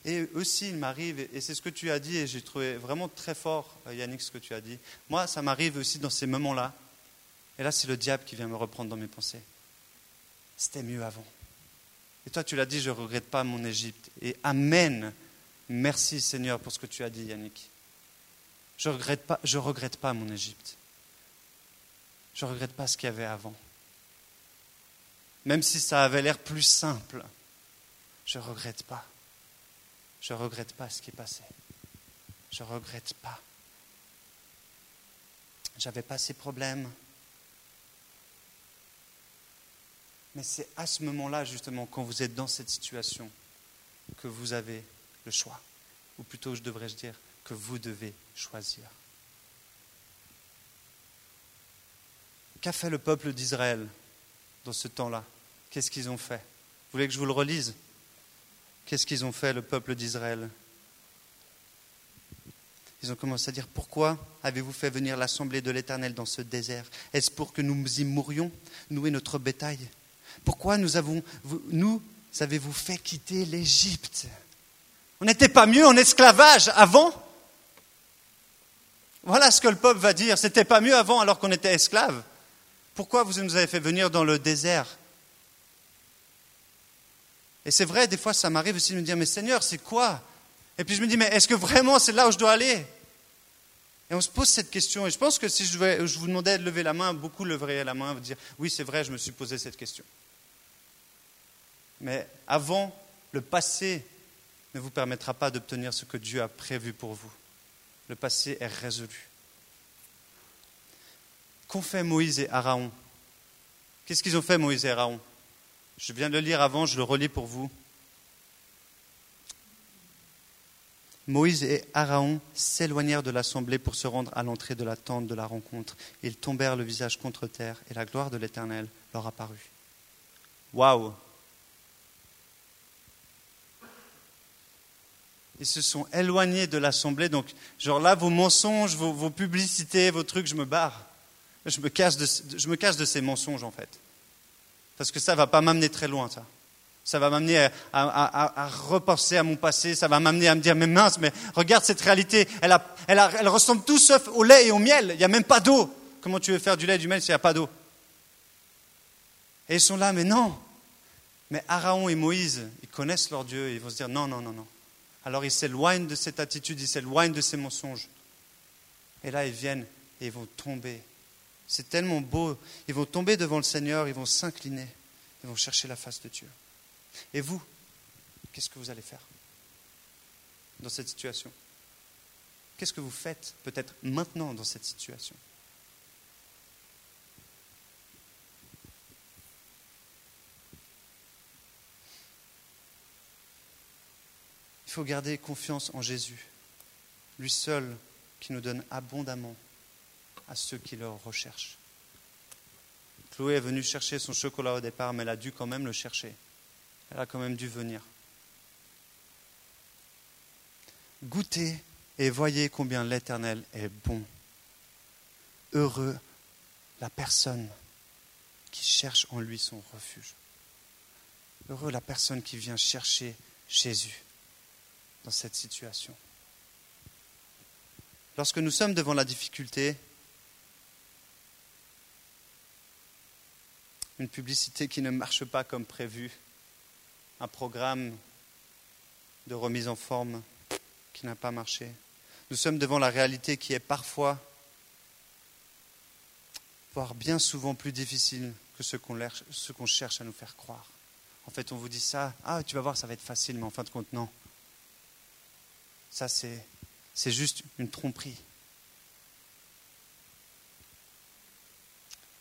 Et aussi, il m'arrive, et c'est ce que tu as dit, et j'ai trouvé vraiment très fort, euh, Yannick, ce que tu as dit. Moi, ça m'arrive aussi dans ces moments-là. Et là, c'est le diable qui vient me reprendre dans mes pensées. C'était mieux avant. Et toi, tu l'as dit, je ne regrette pas mon Égypte. Et Amen. Merci Seigneur pour ce que tu as dit, Yannick. Je ne regrette, pas, regrette pas mon Égypte. Je ne regrette pas ce qu'il y avait avant. Même si ça avait l'air plus simple, je ne regrette pas. Je ne regrette pas ce qui est passé. Je ne regrette pas. J'avais pas ces problèmes. Mais c'est à ce moment-là, justement, quand vous êtes dans cette situation, que vous avez le choix. Ou plutôt, je devrais dire, que vous devez choisir. Qu'a fait le peuple d'Israël dans ce temps-là? Qu'est-ce qu'ils ont fait? Vous voulez que je vous le relise? Qu'est-ce qu'ils ont fait, le peuple d'Israël? Ils ont commencé à dire, pourquoi avez-vous fait venir l'assemblée de l'Éternel dans ce désert? Est-ce pour que nous y mourions, nous et notre bétail? Pourquoi nous avons, nous, avez-vous fait quitter l'Égypte? On n'était pas mieux en esclavage avant? Voilà ce que le peuple va dire. C'était pas mieux avant alors qu'on était esclaves. Pourquoi vous nous avez fait venir dans le désert? Et c'est vrai, des fois, ça m'arrive aussi de me dire, mais Seigneur, c'est quoi? Et puis je me dis, mais est-ce que vraiment c'est là où je dois aller? Et on se pose cette question. Et je pense que si je, vous demandais de lever la main, beaucoup leveraient la main, vous dire, oui, c'est vrai, je me suis posé cette question. Mais avant, le passé ne vous permettra pas d'obtenir ce que Dieu a prévu pour vous. Le passé est résolu. Qu'ont fait Moïse et Aaron? Qu'est-ce qu'ils ont fait, Moïse et Aaron? Je viens de le lire avant, je le relis pour vous. Moïse et Aaron s'éloignèrent de l'assemblée pour se rendre à l'entrée de la tente de la rencontre. Ils tombèrent le visage contre terre et la gloire de l'Éternel leur apparut. Waouh Ils se sont éloignés de l'assemblée. Donc, genre là, vos mensonges, vos, publicités, vos trucs, je me barre. Je me, cache de ces mensonges, en fait. Parce que ça va pas m'amener très loin, ça. Ça va m'amener à, repenser à mon passé, ça va m'amener à me dire, mais mince, mais regarde cette réalité, elle, ressemble tout sauf au lait et au miel, il n'y a même pas d'eau. Comment tu veux faire du lait et du miel s'il n'y a pas d'eau? Et ils sont là, mais non. Mais Aaron et Moïse, ils connaissent leur Dieu, ils vont se dire, non, non, non, non. Alors ils s'éloignent de cette attitude, ils s'éloignent de ces mensonges. Et là, ils viennent et ils vont tomber. C'est tellement beau. Ils vont tomber devant le Seigneur, ils vont s'incliner, ils vont chercher la face de Dieu. Et vous, qu'est-ce que vous allez faire dans cette situation? Qu'est-ce que vous faites peut-être maintenant dans cette situation? Il faut garder confiance en Jésus, lui seul qui nous donne abondamment à ceux qui le recherchent. Chloé est venue chercher son chocolat au départ, mais elle a dû quand même le chercher. Elle a quand même dû venir. Goûtez et voyez combien l'Éternel est bon. Heureux la personne qui cherche en lui son refuge. Heureux la personne qui vient chercher Jésus dans cette situation. Lorsque nous sommes devant la difficulté, une publicité qui ne marche pas comme prévu, un programme de remise en forme qui n'a pas marché. Nous sommes devant la réalité qui est parfois, voire bien souvent plus difficile que ce qu'on cherche à nous faire croire. En fait, on vous dit ça, ah, tu vas voir, ça va être facile, mais en fin de compte, non. Ça, c'est juste une tromperie.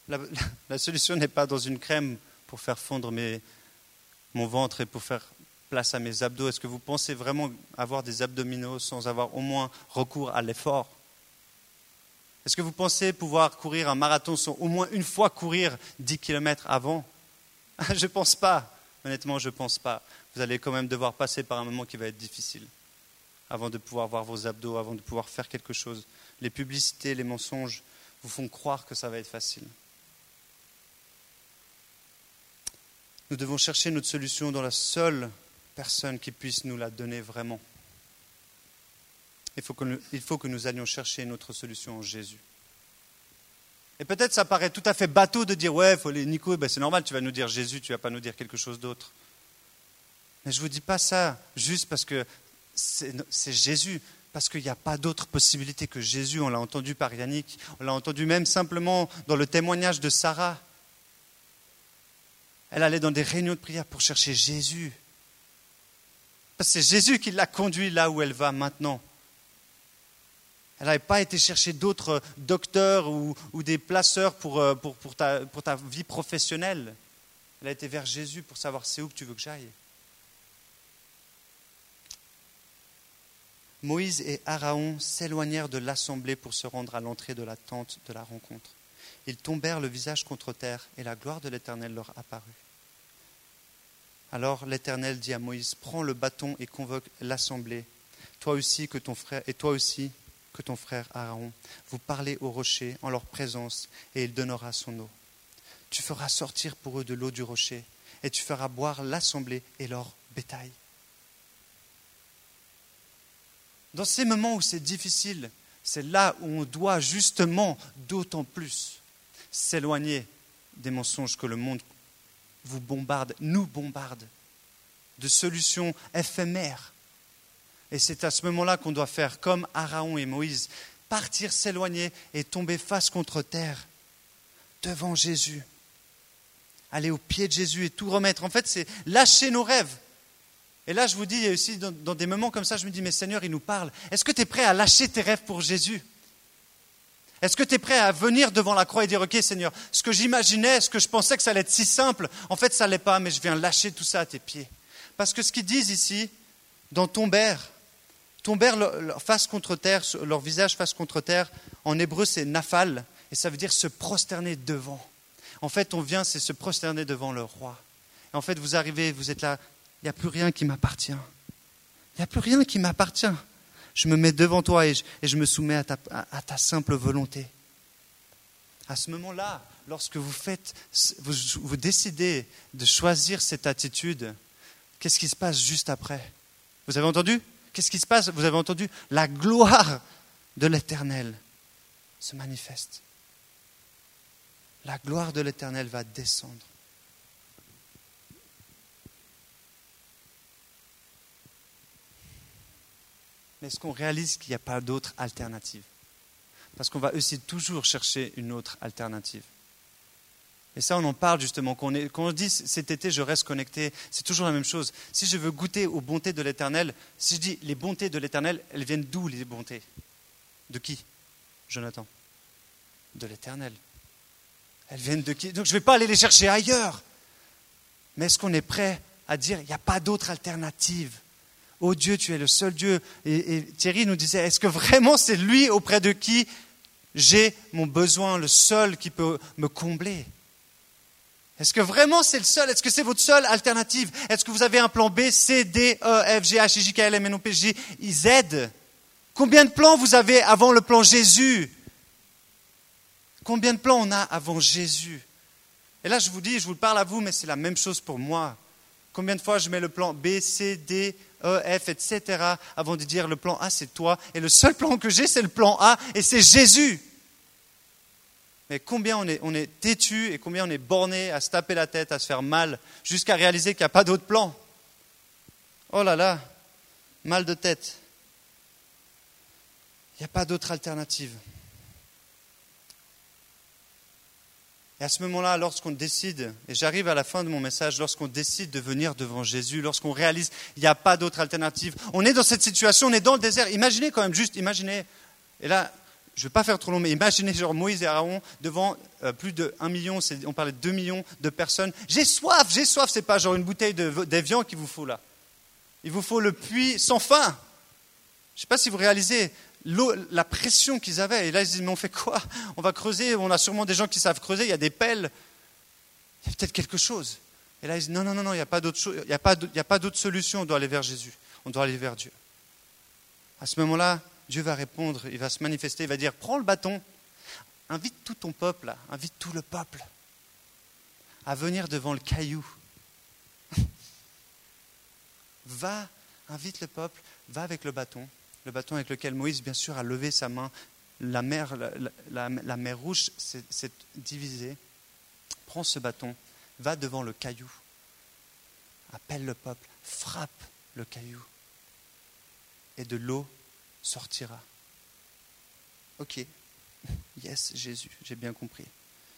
La, solution n'est pas dans une crème pour faire fondre mes- mon ventre et pour faire place à mes abdos. Est-ce que vous pensez vraiment avoir des abdominaux sans avoir au moins recours à l'effort? Est-ce que vous pensez pouvoir courir un marathon sans au moins une fois courir 10 km avant? Je ne pense pas. Honnêtement, je ne pense pas. Vous allez quand même devoir passer par un moment qui va être difficile avant de pouvoir voir vos abdos, avant de pouvoir faire quelque chose. Les publicités, les mensonges vous font croire que ça va être facile. Nous devons chercher notre solution dans la seule personne qui puisse nous la donner vraiment. Il faut que nous, allions chercher notre solution en Jésus. Et peut-être ça paraît tout à fait bateau de dire ouais, faut Nico, ben c'est normal, tu vas nous dire Jésus, tu vas pas nous dire quelque chose d'autre. Mais je vous dis pas ça juste parce que c'est Jésus, parce qu'il n'y a pas d'autre possibilité que Jésus. On l'a entendu par Yannick, on l'a entendu même simplement dans le témoignage de Sarah. Elle allait dans des réunions de prière pour chercher Jésus. C'est Jésus qui l'a conduit là où elle va maintenant. Elle n'avait pas été chercher d'autres docteurs ou, des placeurs pour, euh, pour ta vie professionnelle. Elle a été vers Jésus pour savoir c'est où que tu veux que j'aille? Moïse et Aaron s'éloignèrent de l'assemblée pour se rendre à l'entrée de la tente de la rencontre. Ils tombèrent le visage contre terre et la gloire de l'Éternel leur apparut. Alors l'Éternel dit à Moïse Prends le bâton et convoque l'assemblée. Toi aussi que ton frère et toi aussi que ton frère Aaron, vous parlez au rocher en leur présence et il donnera son eau. Tu feras sortir pour eux de l'eau du rocher et tu feras boire l'assemblée et leur bétail. Dans ces moments où c'est difficile, c'est là où on doit justement d'autant plus s'éloigner des mensonges que le monde vous bombarde, nous bombarde, de solutions éphémères. Et c'est à ce moment-là qu'on doit faire comme Aaron et Moïse, partir s'éloigner et tomber face contre terre devant Jésus. Aller au pied de Jésus et tout remettre. En fait, c'est lâcher nos rêves. Et là, je vous dis aussi, dans, dans des moments comme ça, je me dis, mais Seigneur, il nous parle. Est-ce que tu es prêt à lâcher tes rêves pour Jésus? Est-ce que tu es prêt à venir devant la croix et dire, OK, Seigneur, ce que j'imaginais, ce que je pensais que ça allait être si simple, en fait, ça ne l'est pas, mais je viens lâcher tout ça à tes pieds. Parce que ce qu'ils disent ici, dans leur, leur face contre terre, leur visage face contre terre, en hébreu, c'est nafal, et ça veut dire se prosterner devant. En fait, on vient, c'est se prosterner devant le roi. En fait, vous arrivez, vous êtes là, il n'y a plus rien qui m'appartient. Il n'y a plus rien qui m'appartient. Je me mets devant toi et je, me soumets à ta, simple volonté. À ce moment-là, lorsque vous, vous décidez de choisir cette attitude, qu'est-ce qui se passe juste après? Vous avez entendu? Qu'est-ce qui se passe? Vous avez entendu? La gloire de l'Éternel se manifeste. La gloire de l'Éternel va descendre. Mais est-ce qu'on réalise qu'il n'y a pas d'autre alternative? Parce qu'on va aussi toujours chercher une autre alternative. Et ça, on en parle justement. Quand on, dit cet été, je reste connecté, c'est toujours la même chose. Si je veux goûter aux bontés de l'Éternel, si je dis les bontés de l'Éternel, elles viennent d'où les bontés? De qui? Jonathan De l'Éternel. Elles viennent de qui? Donc je ne vais pas aller les chercher ailleurs. Mais est-ce qu'on est prêt à dire il n'y a pas d'autre alternative? Oh Dieu, tu es le seul Dieu. Et, Thierry nous disait, est-ce que vraiment c'est lui auprès de qui j'ai mon besoin, le seul qui peut me combler? Est-ce que vraiment c'est le seul? Est-ce que c'est votre seule alternative? Est-ce que vous avez un plan B, C, D, E, F, G, H, I, J, K, L, M, N, O, P, J, I, Z? Combien de plans vous avez avant le plan Jésus? Combien de plans on a avant Jésus? Et là, je vous dis, je vous le parle à vous, mais c'est la même chose pour moi. Combien de fois je mets le plan B, C, D, E, F, etc. avant de dire le plan A, c'est toi. Et le seul plan que j'ai, c'est le plan A, et c'est Jésus. Mais combien on est, têtu et combien on est borné à se taper la tête, à se faire mal, jusqu'à réaliser qu'il n'y a pas d'autre plan. Oh là là, mal de tête. Il n'y a pas d'autre alternative. Et à ce moment-là, lorsqu'on décide, et j'arrive à la fin de mon message, lorsqu'on décide de venir devant Jésus, lorsqu'on réalise qu'il n'y a pas d'autre alternative, on est dans cette situation, on est dans le désert. Imaginez quand même, juste imaginez, et là, je ne vais pas faire trop long, mais imaginez genre Moïse et Aaron devant euh, plus de 1 million, on parlait de 2 millions de personnes. J'ai soif, j'ai soif, c'est pas genre une bouteille d'évian qu'il vous faut là. Il vous faut le puits sans fin. Je ne sais pas si vous réalisez la pression qu'ils avaient. Et là, ils disent, mais on fait quoi? On va creuser, on a sûrement des gens qui savent creuser, il y a des pelles. Il y a peut-être quelque chose. Et là, ils disent, non, non, non, non il n'y a pas d'autre solution, on doit aller vers Jésus, on doit aller vers Dieu. À ce moment-là, Dieu va répondre, il va se manifester, il va dire, prends le bâton, invite tout ton peuple, invite tout le peuple à venir devant le caillou. va, invite le peuple, va avec le bâton, le bâton avec lequel Moïse, bien sûr, a levé sa main. La mer, rouge s'est divisée. Prends ce bâton, va devant le caillou, appelle le peuple, frappe le caillou, et de l'eau sortira. Ok, yes, Jésus, j'ai bien compris.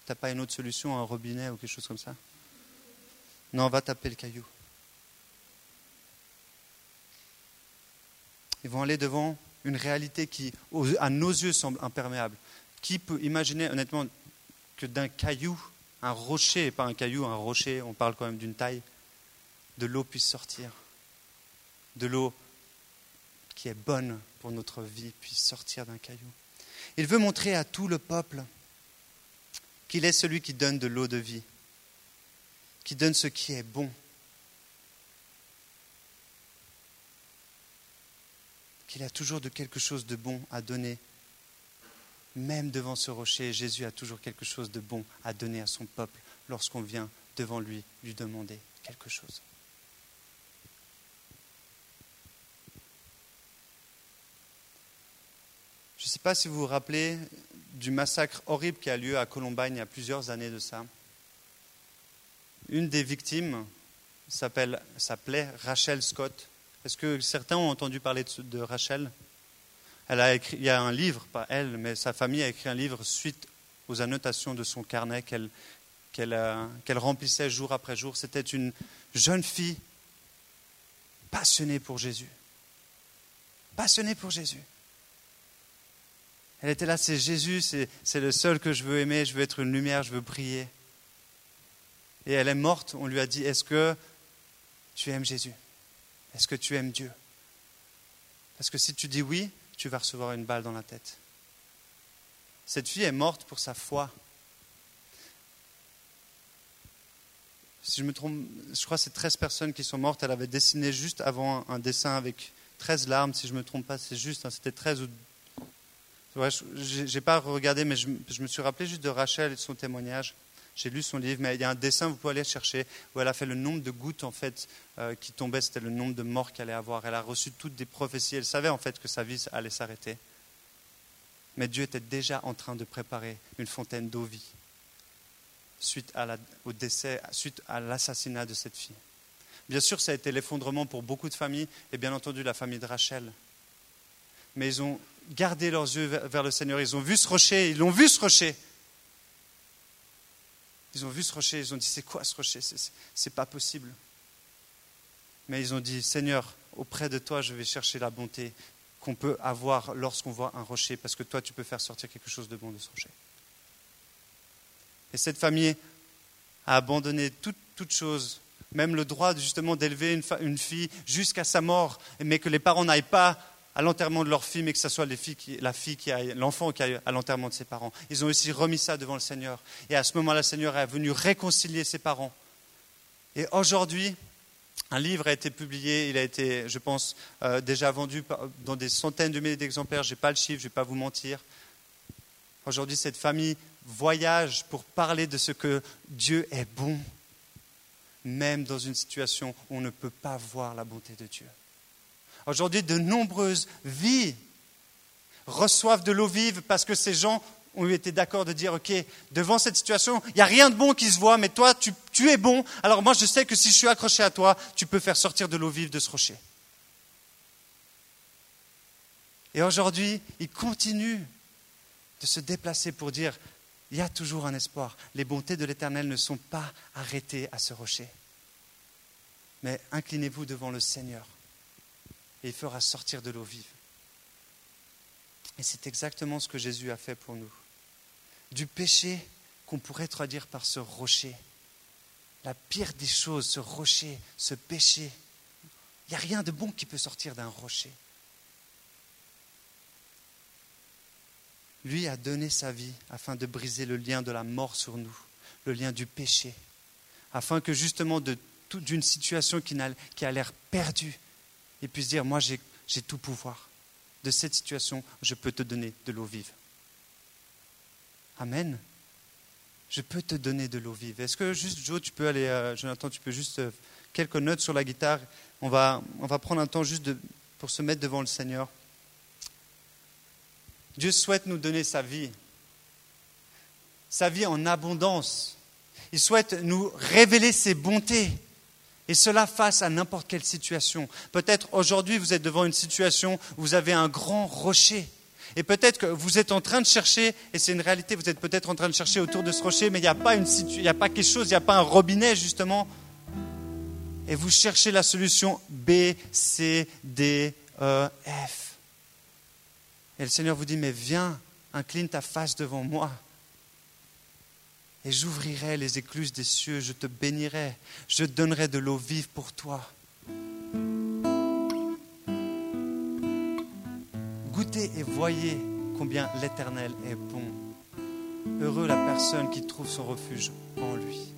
T'as pas une autre solution, un robinet ou quelque chose comme ça? Non, va taper le caillou. Ils vont aller devant une réalité qui, à nos yeux, semble imperméable. Qui peut imaginer, honnêtement, que d'un caillou, un rocher, pas un caillou, un rocher, on parle quand même d'une taille, de l'eau puisse sortir De l'eau qui est bonne pour notre vie puisse sortir d'un caillou. Il veut montrer à tout le peuple qu'il est celui qui donne de l'eau de vie, qui donne ce qui est bon, qu'il a toujours de quelque chose de bon à donner. Même devant ce rocher, Jésus a toujours quelque chose de bon à donner à son peuple lorsqu'on vient devant lui lui demander quelque chose. Je ne sais pas si vous vous rappelez du massacre horrible qui a lieu à Columbine il y a plusieurs années de ça. Une des victimes s'appelait Rachel Scott. Est-ce que certains ont entendu parler de, Rachel? Elle a écrit, Il y a un livre, pas elle, mais sa famille a écrit un livre suite aux annotations de son carnet qu'elle remplissait jour après jour. C'était une jeune fille passionnée pour Jésus. Passionnée pour Jésus. Elle était là, c'est Jésus, c'est le seul que je veux aimer, je veux être une lumière, je veux briller. Et elle est morte, on lui a dit, est-ce que tu aimes Jésus? Est-ce que tu aimes Dieu? Parce que si tu dis oui, tu vas recevoir une balle dans la tête. Cette fille est morte pour sa foi. Si je me trompe, je crois que c'est 13 personnes qui sont mortes. Elle avait dessiné juste avant un dessin avec 13 larmes, si je ne me trompe pas, c'est juste, hein, c'était 13 ou... Je n'ai pas regardé, mais je me suis rappelé juste de Rachel et de son témoignage. J'ai lu son livre, mais il y a un dessin, vous pouvez aller chercher, où elle a fait le nombre de gouttes en fait euh, qui tombaient, c'était le nombre de morts qu'elle allait avoir. Elle a reçu toutes des prophéties. Elle savait en fait que sa vie allait s'arrêter. Mais Dieu était déjà en train de préparer une fontaine d'eau vie suite au décès, suite à l'assassinat de cette fille. Bien sûr, ça a été l'effondrement pour beaucoup de familles, et bien entendu la famille de Rachel. Mais ils ont gardé leurs yeux vers le Seigneur. Ils ont vu ce rocher, ils l'ont vu ce rocher. Ils ont vu ce rocher, ils ont dit c'est quoi ce rocher? C'est pas possible. Mais ils ont dit Seigneur, auprès de toi, je vais chercher la bonté qu'on peut avoir lorsqu'on voit un rocher, parce que toi, tu peux faire sortir quelque chose de bon de ce rocher. Et cette famille a abandonné toute, toute chose, même le droit justement d'élever une, une fille jusqu'à sa mort, mais que les parents n'aillent pas à l'enterrement de leur fille, mais que ce soit les qui, la fille l'enfant qui aille à l'enterrement de ses parents. Ils ont aussi remis ça devant le Seigneur. Et à ce moment-là, le Seigneur est venu réconcilier ses parents. Et aujourd'hui, un livre a été publié, il a été, je pense, euh, déjà vendu dans des centaines de milliers d'exemplaires. Je n'ai pas le chiffre, je ne vais pas vous mentir. Aujourd'hui, cette famille voyage pour parler de ce que Dieu est bon, même dans une situation où on ne peut pas voir la bonté de Dieu. Aujourd'hui, de nombreuses vies reçoivent de l'eau vive parce que ces gens ont été d'accord de dire, OK, devant cette situation, il n'y a rien de bon qui se voit, mais toi, tu, tu, es bon. Alors moi, je sais que si je suis accroché à toi, tu peux faire sortir de l'eau vive de ce rocher. Et aujourd'hui, ils continuent de se déplacer pour dire, Il y a toujours un espoir. Les bontés de l'Éternel ne sont pas arrêtées à ce rocher. Mais inclinez-vous devant le Seigneur et il fera sortir de l'eau vive. Et c'est exactement ce que Jésus a fait pour nous. Du péché qu'on pourrait traduire par ce rocher. La pire des choses, ce rocher, ce péché. Il n'y a rien de bon qui peut sortir d'un rocher. Lui a donné sa vie afin de briser le lien de la mort sur nous, le lien du péché, afin que justement d'une situation qui a l'air perdue, il puisse dire, moi j'ai tout pouvoir. De cette situation, je peux te donner de l'eau vive. Amen. Je peux te donner de l'eau vive. Est-ce que juste, Joe, tu peux aller, euh, Jonathan, tu peux juste euh, quelques notes sur la guitare? On va, on va prendre un temps juste pour se mettre devant le Seigneur. Dieu souhaite nous donner sa vie, sa vie en abondance. Il souhaite nous révéler ses bontés. Et cela face à n'importe quelle situation. Peut-être aujourd'hui vous êtes devant une situation où vous avez un grand rocher. Et peut-être que vous êtes en train de chercher, et c'est une réalité, vous êtes peut-être en train de chercher autour de ce rocher, mais il n'y a, pas une il a pas quelque chose, il n'y a pas un robinet justement. Et vous cherchez la solution B, C, D, E, F. Et le Seigneur vous dit, mais viens, incline ta face devant moi. Et j'ouvrirai les écluses des cieux, je te bénirai, je donnerai de l'eau vive pour toi. Goûtez et voyez combien l'Éternel est bon. Heureux la personne qui trouve son refuge en lui.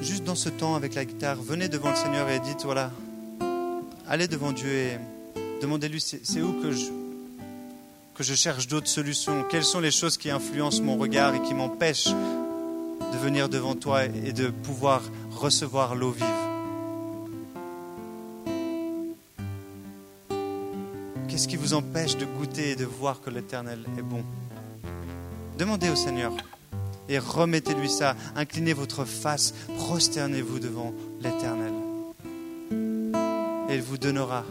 Juste dans ce temps avec la guitare, venez devant le Seigneur et dites, voilà, allez devant Dieu et demandez-lui, c'est où que je, cherche d'autres solutions? Quelles sont les choses qui influencent mon regard et qui m'empêchent de venir devant toi et de pouvoir recevoir l'eau vive? Qu'est-ce qui vous empêche de goûter et de voir que l'Éternel est bon? Demandez au Seigneur et remettez-lui ça. Inclinez votre face, prosternez-vous devant l'Éternel. Et il vous donnera